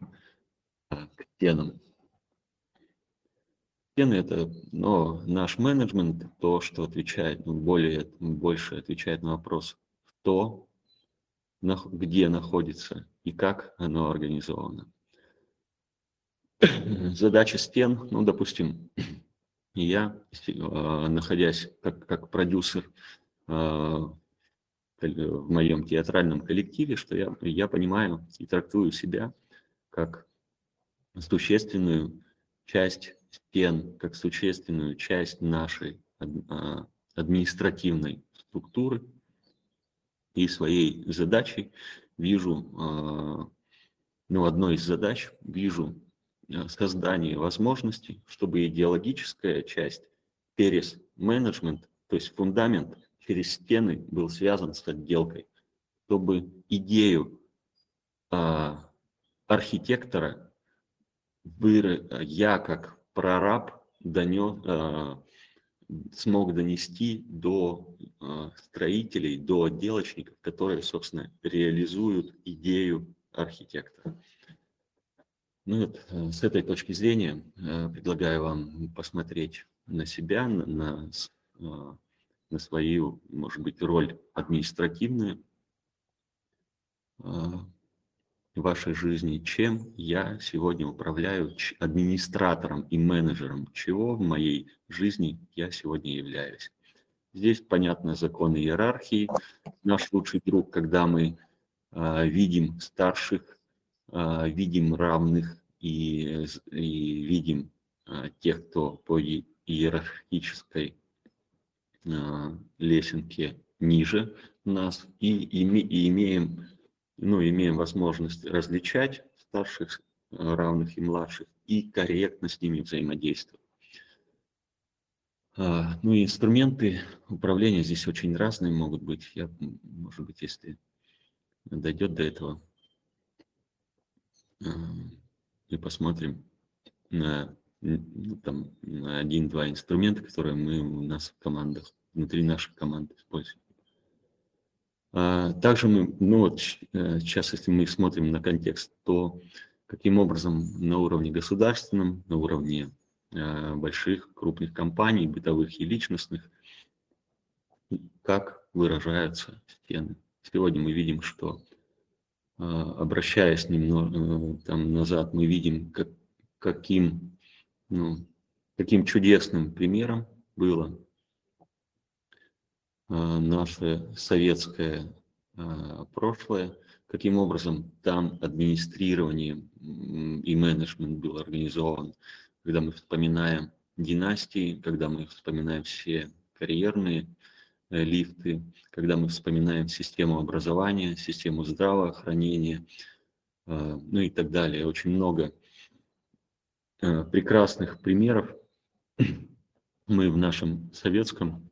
а, к стенам. Стены – это но наш менеджмент, то, что отвечает, ну, более, больше отвечает на вопрос, кто, где находится и как оно организовано. Задача стен, ну, допустим, я, а, находясь как, как продюсер а, в моем театральном коллективе, что я, я понимаю и трактую себя как существенную часть стен, как существенную часть нашей а, административной структуры, и своей задачей. Вижу, а, ну, одной из задач вижу а, создание возможностей, чтобы идеологическая часть перес менеджмент, то есть фундамент через стены был связан с отделкой, чтобы идею а, архитектора я как прораб донес, смог донести до э, строителей, до отделочников, которые, собственно, реализуют идею архитектора. Ну вот, э, с этой точки зрения э, предлагаю вам посмотреть на себя, на, на, на свою, может быть, роль административную вашей жизни, чем я сегодня управляю администратором и менеджером, чего в моей жизни я сегодня являюсь. Здесь понятно законы иерархии. Наш лучший друг, когда мы э, видим старших, э, видим равных и, и видим э, тех, кто по иерархической э, лесенке ниже нас, и, и, и имеем ну, имеем возможность различать старших, э, равных и младших и корректно с ними взаимодействовать. А, ну и инструменты управления здесь очень разные могут быть. Я, может быть, если дойдет до этого, а, и посмотрим на, ну, на один-два инструмента, которые мы у нас в командах, внутри наших команд используем. А, также мы, ну вот э, сейчас, если мы смотрим на контекст, то каким образом на уровне государственном, на уровне э, больших, крупных компаний, бытовых и личностных, как выражаются стены. Сегодня мы видим, что э, обращаясь немного там назад, мы видим, как, каким, ну, каким чудесным примером было наше советское прошлое, каким образом там администрирование и менеджмент был организован, когда мы вспоминаем династии, когда мы вспоминаем все карьерные э, лифты, когда мы вспоминаем систему образования, систему здравоохранения, э, ну и так далее. Очень много э, прекрасных примеров мы в нашем советском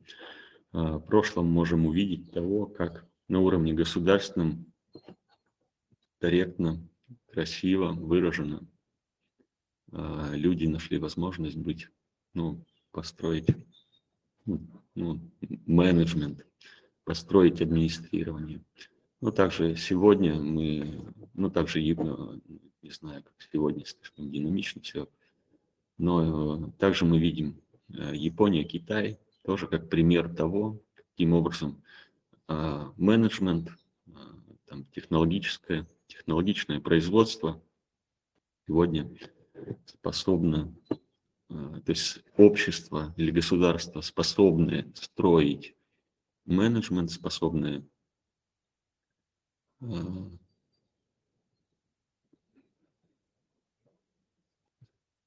прошлом можем увидеть того, как на уровне государственном корректно, красиво выражено люди нашли возможность быть, ну, построить ну, менеджмент, построить администрирование. Ну, также сегодня мы, ну, также, не знаю, как сегодня слишком динамично все, но также мы видим э, Япония, Китай, тоже как пример того, каким образом а, менеджмент, а, там, технологическое, технологичное производство сегодня способно а, то есть общество или государство способны строить менеджмент, способны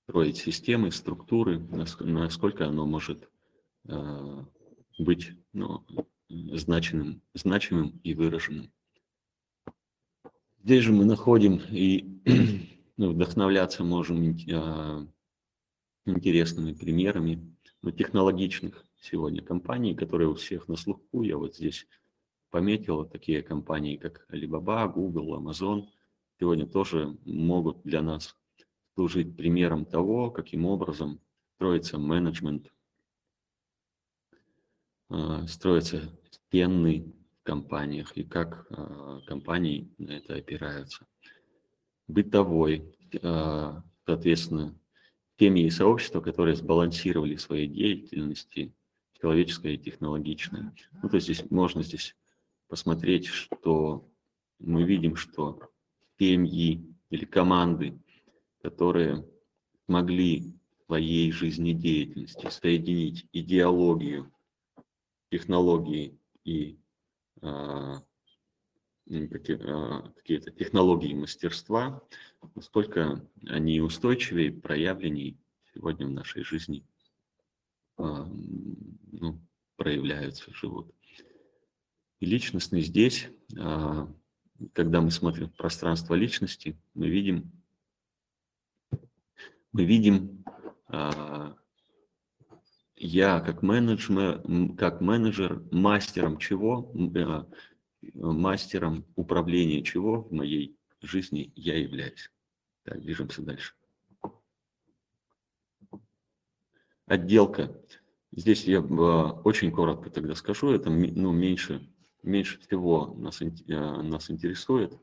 строить системы, структуры, насколько оно может быть ну, значимым, значимым и выраженным. Здесь же мы находим и ну, вдохновляться можем интересными примерами ну, технологичных сегодня компаний, которые у всех на слуху. Я вот здесь пометил такие компании, как Alibaba, Google, Amazon. Сегодня тоже могут для нас служить примером того, каким образом строится менеджмент, а, строится стенный в компаниях и как а, компании на это опираются. Бытовой, а, соответственно, семьи и сообщества, которые сбалансировали свои деятельности, человеческое и технологичное. Ну, то есть здесь можно здесь посмотреть, что мы видим, что семьи или команды, которые могли своей жизнедеятельности соединить идеологию, технологии и а, а, какие-то технологии мастерства, насколько они устойчивее, проявленней сегодня в нашей жизни а, ну, проявляются, живут. И личностный здесь, когда мы смотрим пространство личности, мы видим, мы видим я как менеджер, как менеджер мастером чего? мастером управления чего в моей жизни я являюсь. Так, движемся дальше. Отделка. Здесь я а, очень коротко тогда скажу, это ну, меньше, меньше всего нас, а, нас интересует.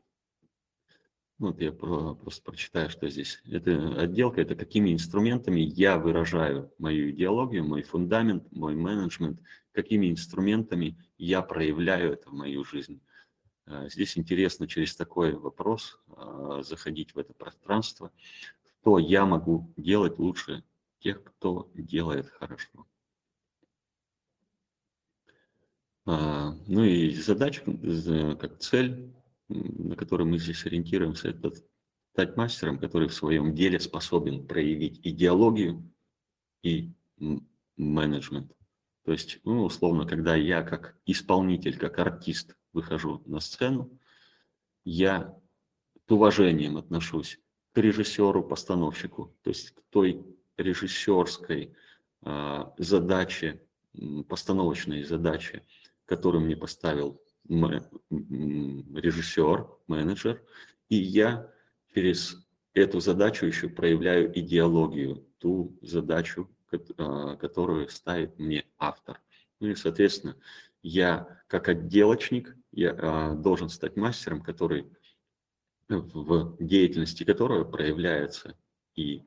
Вот я про, просто прочитаю, что здесь. Это отделка, это какими инструментами я выражаю мою идеологию, мой фундамент, мой менеджмент, какими инструментами я проявляю это в мою жизнь. А, здесь интересно через такой вопрос а, заходить в это пространство, что я могу делать лучше тех, кто делает хорошо. А, ну и задача, как цель на которой мы здесь ориентируемся, это стать мастером, который в своем деле способен проявить идеологию и менеджмент. То есть, ну, условно, когда я как исполнитель, как артист выхожу на сцену, я с уважением отношусь к режиссеру, постановщику, то есть к той режиссерской э, задаче, постановочной задаче, которую мне поставил режиссер, менеджер, и я через эту задачу еще проявляю идеологию, ту задачу, а, которую ставит мне автор. Ну и, соответственно, я как отделочник я, а, должен стать мастером, который в деятельности которого проявляется и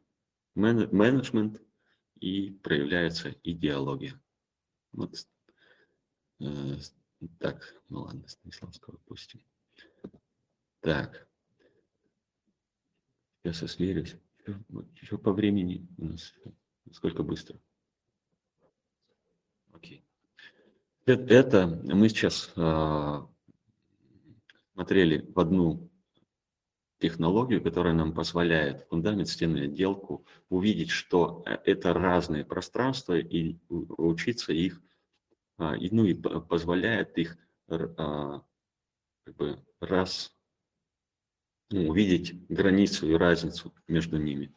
менеджмент, и проявляется идеология. Вот э, так, ну ладно, Станиславского пустим. Так. Я сверюсь. Еще по времени у нас сколько быстро. Окей. Это мы сейчас а, смотрели в одну технологию, которая нам позволяет фундамент, стены, отделку увидеть, что э, это разные пространства и учиться их, и, ну и позволяет их а, как бы раз ну, увидеть границу и разницу между ними.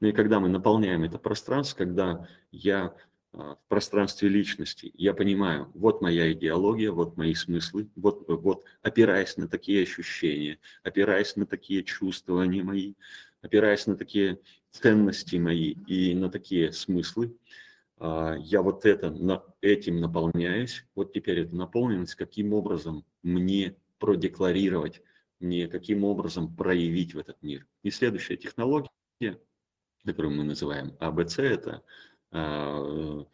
Ну и когда мы наполняем это пространство, когда я а, в пространстве личности, я понимаю, вот моя идеология, вот мои смыслы, вот, вот опираясь на такие ощущения, опираясь на такие чувствования мои, опираясь на такие ценности мои и на такие смыслы, а, я вот это, этим наполняюсь. Вот теперь эта наполненность, каким образом мне продекларировать, мне каким образом проявить в этот мир. И следующая технология, которую мы называем АБЦ, это а,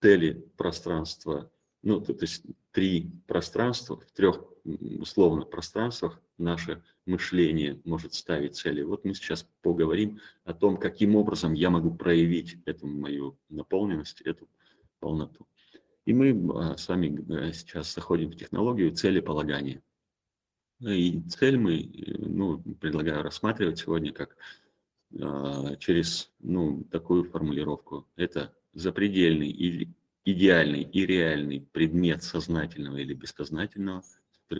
цели пространства, ну, то, есть три пространства, в трех условно пространствах наше мышление может ставить цели. Вот мы сейчас поговорим о том, каким образом я могу проявить эту мою наполненность, эту полноту. И мы а, с вами э, сейчас заходим в технологию целеполагания. И цель мы, э, ну, предлагаю рассматривать сегодня как а, через ну, такую формулировку. Это запредельный и идеальный и реальный предмет сознательного или бессознательного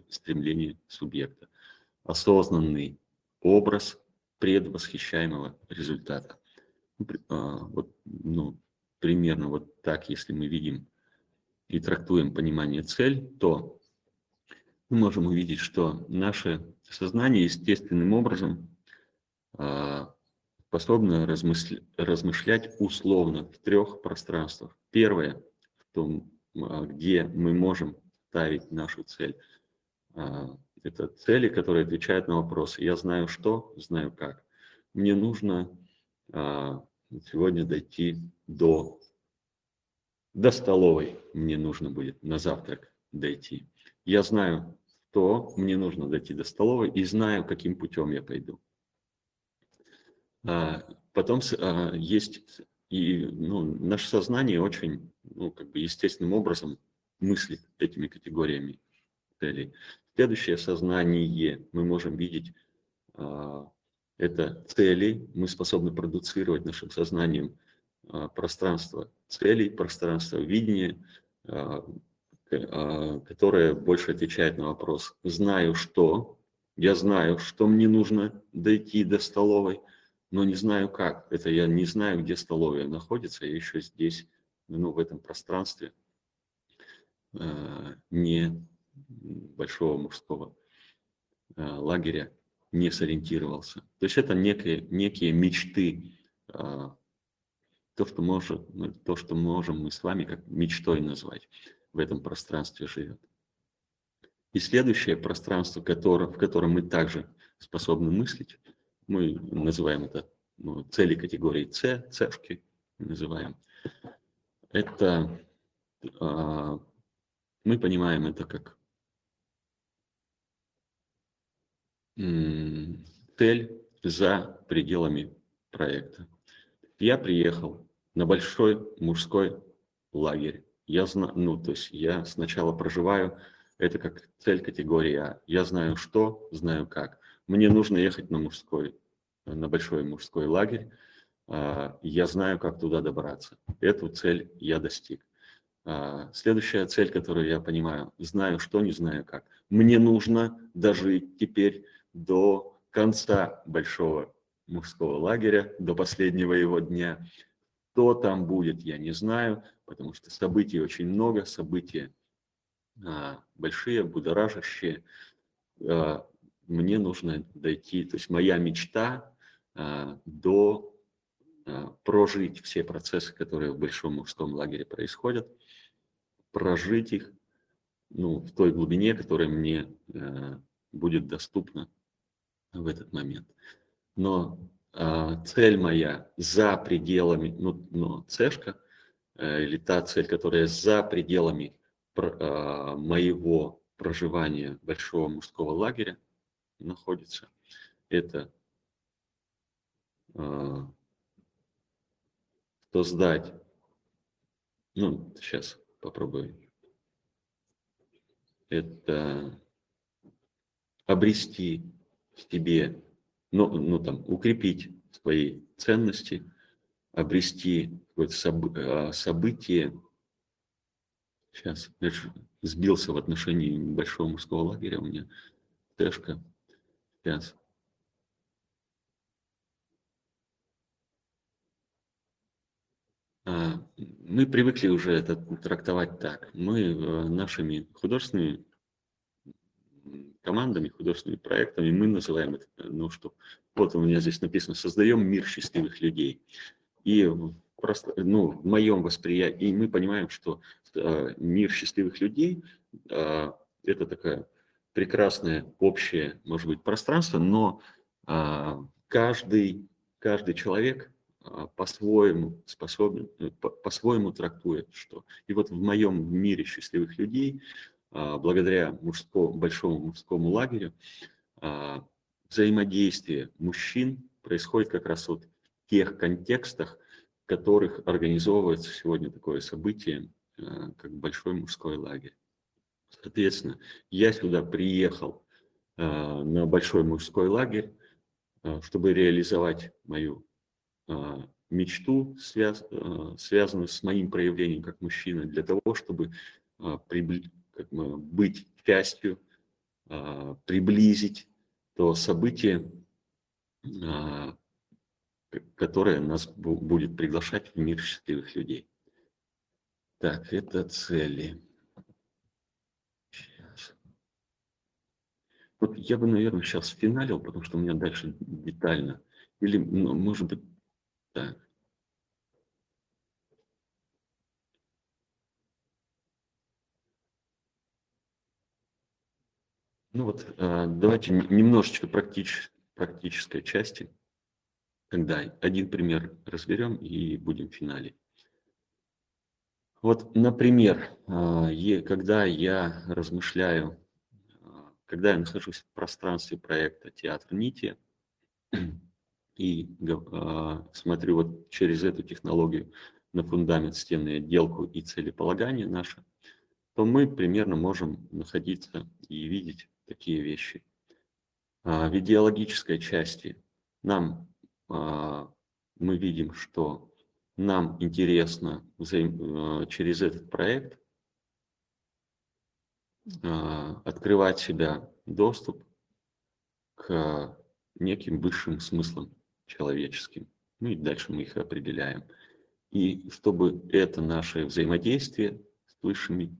стремления субъекта. Осознанный образ предвосхищаемого результата. Ну, а, вот, ну, примерно вот так, если мы видим и трактуем понимание цель, то мы можем увидеть, что наше сознание естественным образом а, способна размышлять, размышлять условно в трех пространствах. Первое, в том, а, где мы можем ставить нашу цель. Это цели, которые отвечают на вопросы. Я знаю что, знаю как. Мне нужно а, сегодня дойти до, до столовой. Мне нужно будет на завтрак дойти. Я знаю, что мне нужно дойти до столовой и знаю, каким путем я пойду. А, потом а, есть и ну, наше сознание очень ну, как бы естественным образом мыслит этими категориями целей. Следующее сознание мы можем видеть а, это цели, мы способны продуцировать нашим сознанием пространство целей, пространство видения, которое больше отвечает на вопрос «знаю что?», «я знаю, что мне нужно дойти до столовой», но не знаю как. Это я не знаю, где столовая находится, я еще здесь, ну, в этом пространстве не большого мужского э, лагеря не сориентировался. То есть это некие, некие мечты, э, то, что может, то, что можем мы с вами как мечтой назвать, в этом пространстве живет. И следующее пространство, которое, в котором мы также способны мыслить, мы называем это ну, цели категории С, цешки называем. Это а, мы понимаем это как цель за пределами проекта. Я приехал на большой мужской лагерь. Я знаю, ну, то есть я сначала проживаю это как цель категории А. Я знаю что, знаю как мне нужно ехать на мужской, на большой мужской лагерь, а, я знаю, как туда добраться. Эту цель я достиг. А, следующая цель, которую я понимаю, знаю что, не знаю как. Мне нужно дожить теперь до конца большого мужского лагеря, до последнего его дня. Что там будет, я не знаю, потому что событий очень много, события а, большие, будоражащие мне нужно дойти, то есть моя мечта а, до а, прожить все процессы, которые в большом мужском лагере происходят, прожить их ну, в той глубине, которая мне а, будет доступна в этот момент. Но а, цель моя за пределами, ну, но цешка, а, или та цель, которая за пределами а, моего проживания большого мужского лагеря, находится. Это э, создать, ну, сейчас попробую это обрести в себе, ну, ну там, укрепить свои ценности, обрести какое-то соб- событие. Сейчас, я сбился в отношении большого мужского лагеря у меня. Тэшка. Сейчас. А, мы привыкли уже это трактовать так. Мы э, нашими художественными командами, художественными проектами, мы называем это, ну что, вот у меня здесь написано, создаем мир счастливых людей. И просто, ну, в моем восприятии, и мы понимаем, что э, мир счастливых людей э, это такая прекрасное общее, может быть, пространство, но э, каждый, каждый человек а, по-своему способен, э, по-своему трактует, что. И вот в моем мире счастливых людей, благодаря мужскому, большому мужскому лагерю, а, взаимодействие мужчин происходит как раз вот в тех контекстах, в которых организовывается сегодня такое событие, как большой мужской лагерь. Соответственно, я сюда приехал на большой мужской лагерь, чтобы реализовать мою а, мечту, связ, а, связанную с моим проявлением как мужчины, для того, чтобы а, как бы, быть частью, приблизить то событие, которое нас будет приглашать в мир счастливых людей. Так, это цели. Сейчас. Вот я бы, наверное, сейчас финалил, потому что у меня дальше детально. Или, может быть, так. Ну вот, а, давайте немножечко практич, практической части, когда один пример разберем и будем в финале. Вот, например, а, когда я размышляю, а, когда я нахожусь в пространстве проекта «Театр Нити», и э, смотрю вот через эту технологию на фундамент стены отделку и целеполагание наше, то мы примерно можем находиться и видеть такие вещи. А, в идеологической части нам а, мы видим, что нам интересно взаим, через этот проект открывать себя доступ к неким высшим смыслам человеческим. Ну и дальше мы их определяем. И чтобы это наше взаимодействие с высшими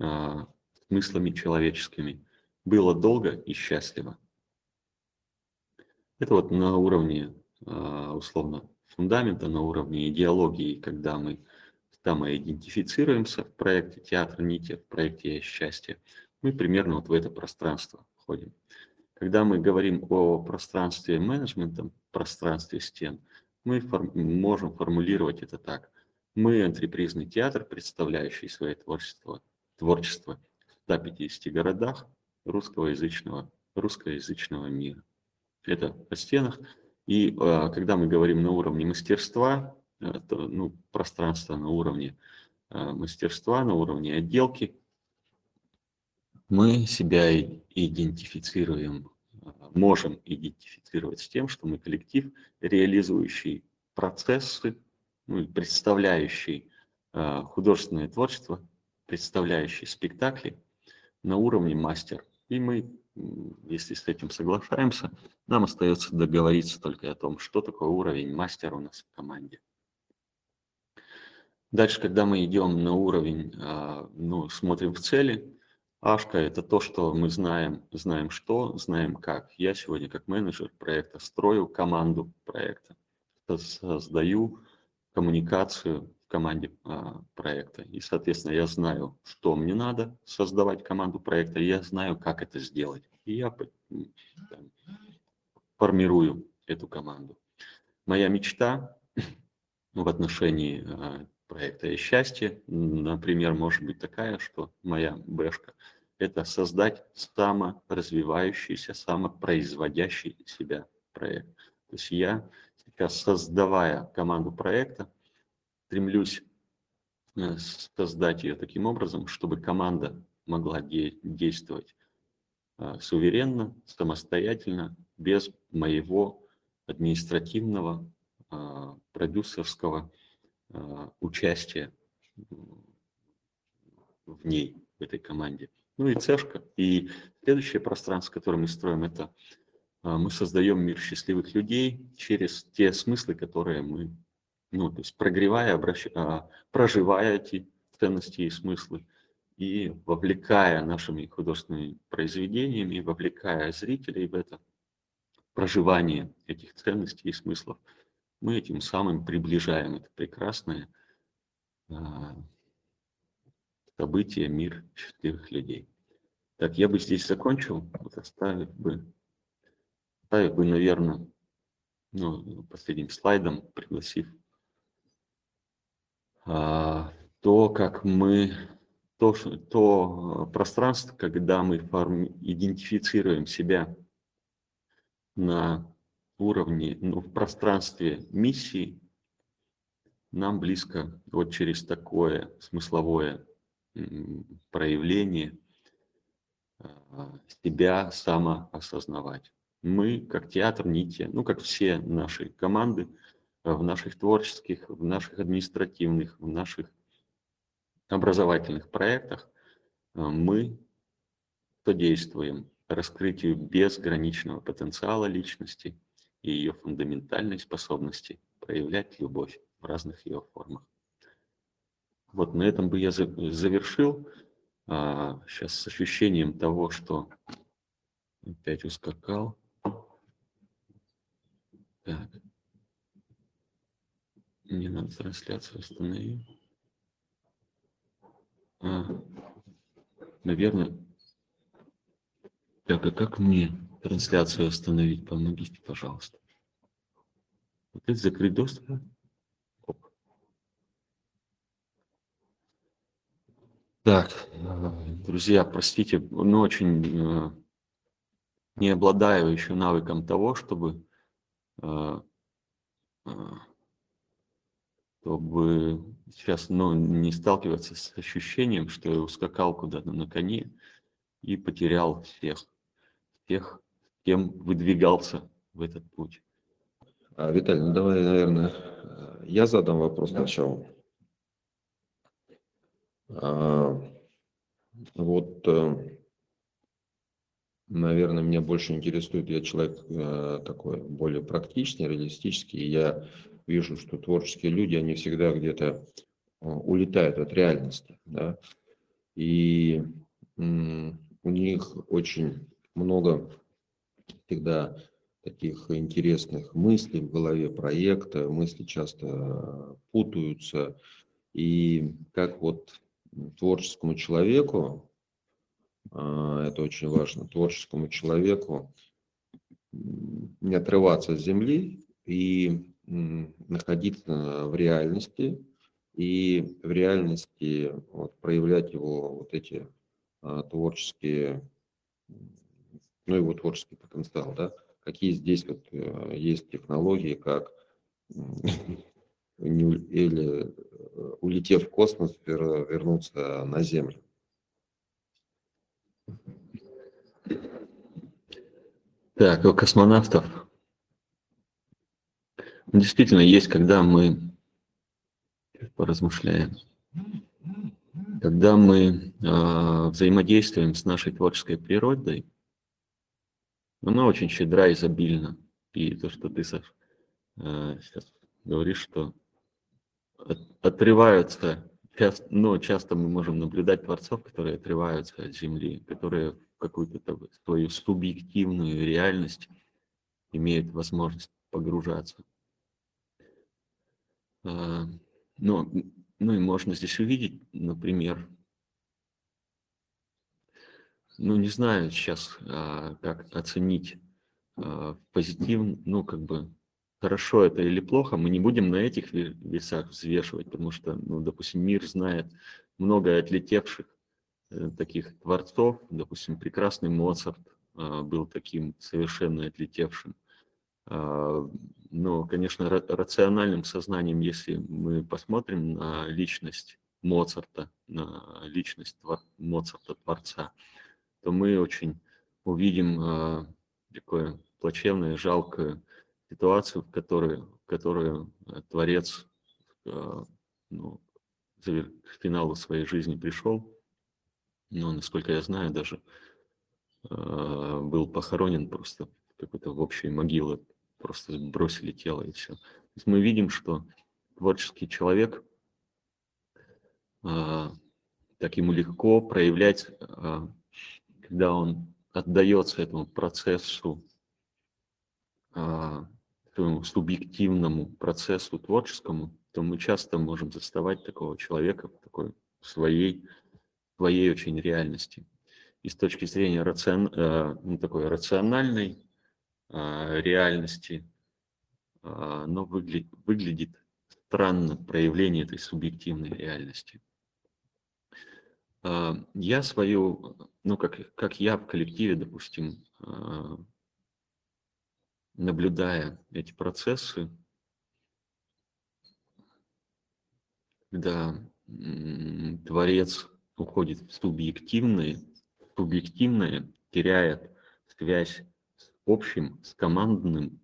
а, смыслами человеческими было долго и счастливо. Это вот на уровне, а, условно, фундамента, на уровне идеологии, когда мы самоидентифицируемся в проекте «Театр нити», в проекте «Счастье», мы примерно вот в это пространство входим. Когда мы говорим о пространстве менеджмента, пространстве стен, мы фор можем формулировать это так. Мы антрепризный театр, представляющий свое творчество, творчество в 150 городах русскоязычного, русскоязычного мира. Это по стенах. И э, когда мы говорим на уровне мастерства, э, то, ну, пространство на уровне э, мастерства, на уровне отделки, мы себя идентифицируем, можем идентифицировать с тем, что мы коллектив, реализующий процессы, ну, представляющий э, художественное творчество, представляющий спектакли на уровне мастер. И мы, если с этим соглашаемся, нам остается договориться только о том, что такое уровень мастер у нас в команде. Дальше, когда мы идем на уровень, э, ну, смотрим в цели, Ашка – это то, что мы знаем, знаем что, знаем как. Я сегодня как менеджер проекта строю команду проекта, создаю коммуникацию команде а, проекта. И, соответственно, я знаю, что мне надо создавать команду проекта, я знаю, как это сделать. И я там, формирую эту команду. Моя мечта в отношении а, проекта и счастье, например, может быть такая, что моя бэшка – это создать саморазвивающийся, самопроизводящий себя проект. То есть я сейчас, создавая команду проекта, стремлюсь э, создать ее таким образом, чтобы команда могла де действовать а, суверенно, самостоятельно, без моего административного, а, продюсерского участия в ней, в этой команде. Ну и цешка. И следующее пространство, которое мы строим, это мы создаем мир счастливых людей через те смыслы, которые мы, ну, то есть прогревая, обращ... проживая эти ценности и смыслы, и вовлекая нашими художественными произведениями, вовлекая зрителей в это проживание этих ценностей и смыслов, мы этим самым приближаем это прекрасное а, событие, мир счастливых людей. Так, я бы здесь закончил, вот оставив бы, оставив бы, наверное, ну, последним слайдом, пригласив а, то, как мы то, то э, пространство, когда мы форми, идентифицируем себя на уровне, ну, в пространстве миссии, нам близко вот через такое смысловое проявление э, себя самоосознавать. Мы, как театр Нити, ну, как все наши команды, в наших творческих, в наших административных, в наших образовательных проектах э, мы содействуем раскрытию безграничного потенциала личности и ее фундаментальной способности проявлять любовь в разных ее формах. Вот на этом бы я завершил. А, сейчас с ощущением того, что опять ускакал. Так. Не надо трансляцию остановить. А, наверное. Так, а как мне трансляцию остановить? Помогите, пожалуйста. Вот это закрыть доступ. Оп. Так, друзья, простите, но очень э, не обладаю еще навыком того, чтобы э, э, чтобы сейчас ну, не сталкиваться с ощущением, что я ускакал куда-то на коне и потерял всех, тех, кем выдвигался в этот путь. А, Виталий, ну давай, наверное, я задам вопрос да. сначала. А, вот, э, наверное, меня больше интересует, я человек э, такой более практичный, реалистический, я вижу, что творческие люди, они всегда где-то э, улетают от реальности, да, и у них очень много всегда таких интересных мыслей в голове проекта, мысли часто путаются, и как вот творческому человеку, это очень важно, творческому человеку не отрываться от земли и находиться в реальности и в реальности вот, проявлять его вот эти а, творческие, ну его творческий потенциал, да, какие здесь вот а, есть технологии, как или э, улетев в космос, вернуться на Землю. Так, у космонавтов Действительно, есть, когда мы поразмышляем, когда мы э, взаимодействуем с нашей творческой природой, она очень щедра, изобильна. И то, что ты, Саш, э, сейчас говоришь, что от, отрываются, часто, ну, часто мы можем наблюдать творцов, которые отрываются от Земли, которые какую-то свою субъективную реальность имеют возможность погружаться. А, ну, ну и можно здесь увидеть, например, ну не знаю сейчас, а, как оценить а, позитивно, ну как бы хорошо это или плохо, мы не будем на этих весах взвешивать, потому что, ну, допустим, мир знает много отлетевших э, таких творцов, допустим, прекрасный Моцарт был таким совершенно отлетевшим. Но, конечно, рациональным сознанием, если мы посмотрим на личность Моцарта, на личность Моцарта, Творца, то мы очень увидим э, такое плачевное, жалкое ситуацию, в которой, в которой э, Творец э, ну, к финалу своей жизни пришел, но, насколько я знаю, даже э, был похоронен просто какой-то в общей могилы, просто бросили тело и все. То есть мы видим, что творческий человек, так ему легко проявлять, когда он отдается этому процессу субъективному процессу творческому, то мы часто можем заставать такого человека в такой своей, своей очень реальности. И с точки зрения рацион, э, ну, такой рациональной э, реальности, э, оно выглядит, выглядит странно проявление этой субъективной реальности. Э, я свою, ну как, как я в коллективе, допустим, наблюдая эти процессы, когда творец уходит в субъективное, субъективное теряет связь с общим, с командным.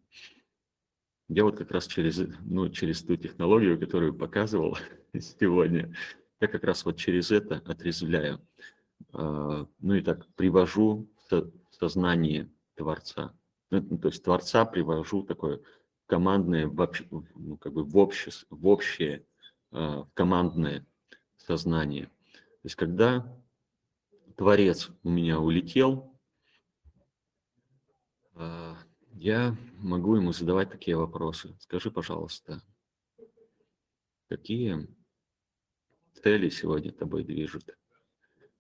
Я вот как раз через, ну, через ту технологию, которую показывал сегодня, я как раз вот через это отрезвляю. А, ну и так привожу сознание Творца. Ну, то есть Творца привожу такое командное, ну, как бы в, обще, в общее а, командное сознание. То есть когда Творец у меня улетел, а, я могу ему задавать такие вопросы. Скажи, пожалуйста, какие цели сегодня тобой движут?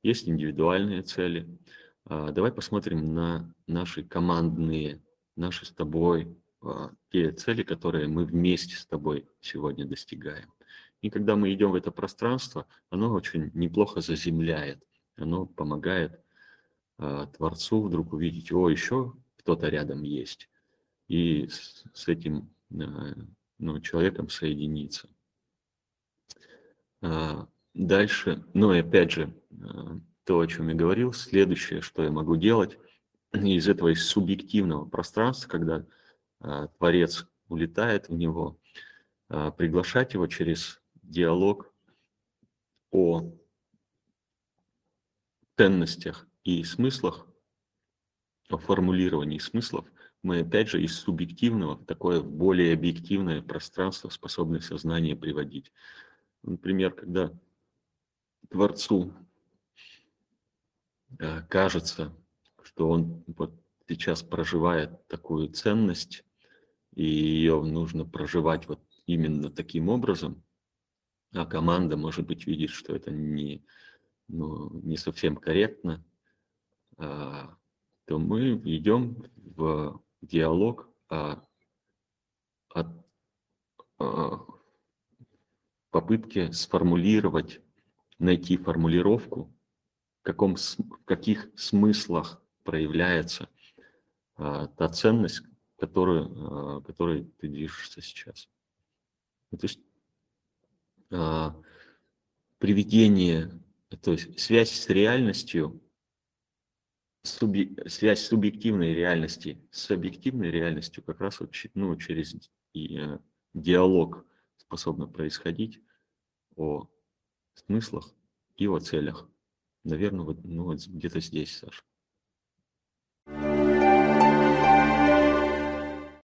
Есть индивидуальные цели. А, давай посмотрим на наши командные, наши с тобой, те цели, которые мы вместе с тобой сегодня достигаем. И когда мы идем в это пространство, оно очень неплохо заземляет, оно помогает э, Творцу вдруг увидеть, о, еще кто-то рядом есть, и с, этим ну, человеком соединиться. Дальше, ну и опять же, то, о чем я говорил, следующее, что я могу делать из этого из субъективного пространства, когда э, Творец улетает в него, э, приглашать его через диалог о ценностях и смыслах, о формулировании смыслов, мы опять же из субъективного в такое более объективное пространство способны сознание приводить. Например, когда Творцу кажется, что он вот сейчас проживает такую ценность, и ее нужно проживать вот именно таким образом, а команда, может быть, видит, что это не, ну, не совсем корректно, а, то мы идем в диалог о, о, о попытке сформулировать, найти формулировку, в, каком, в каких смыслах проявляется а, та ценность, которую, а, которой ты движешься сейчас. То есть а, приведение, то есть связь с реальностью, суби, связь субъективной реальности с объективной реальностью как раз вот, ну, через и, э, диалог способно происходить о смыслах и о целях. Наверное, вот, ну, где-то здесь, Саша.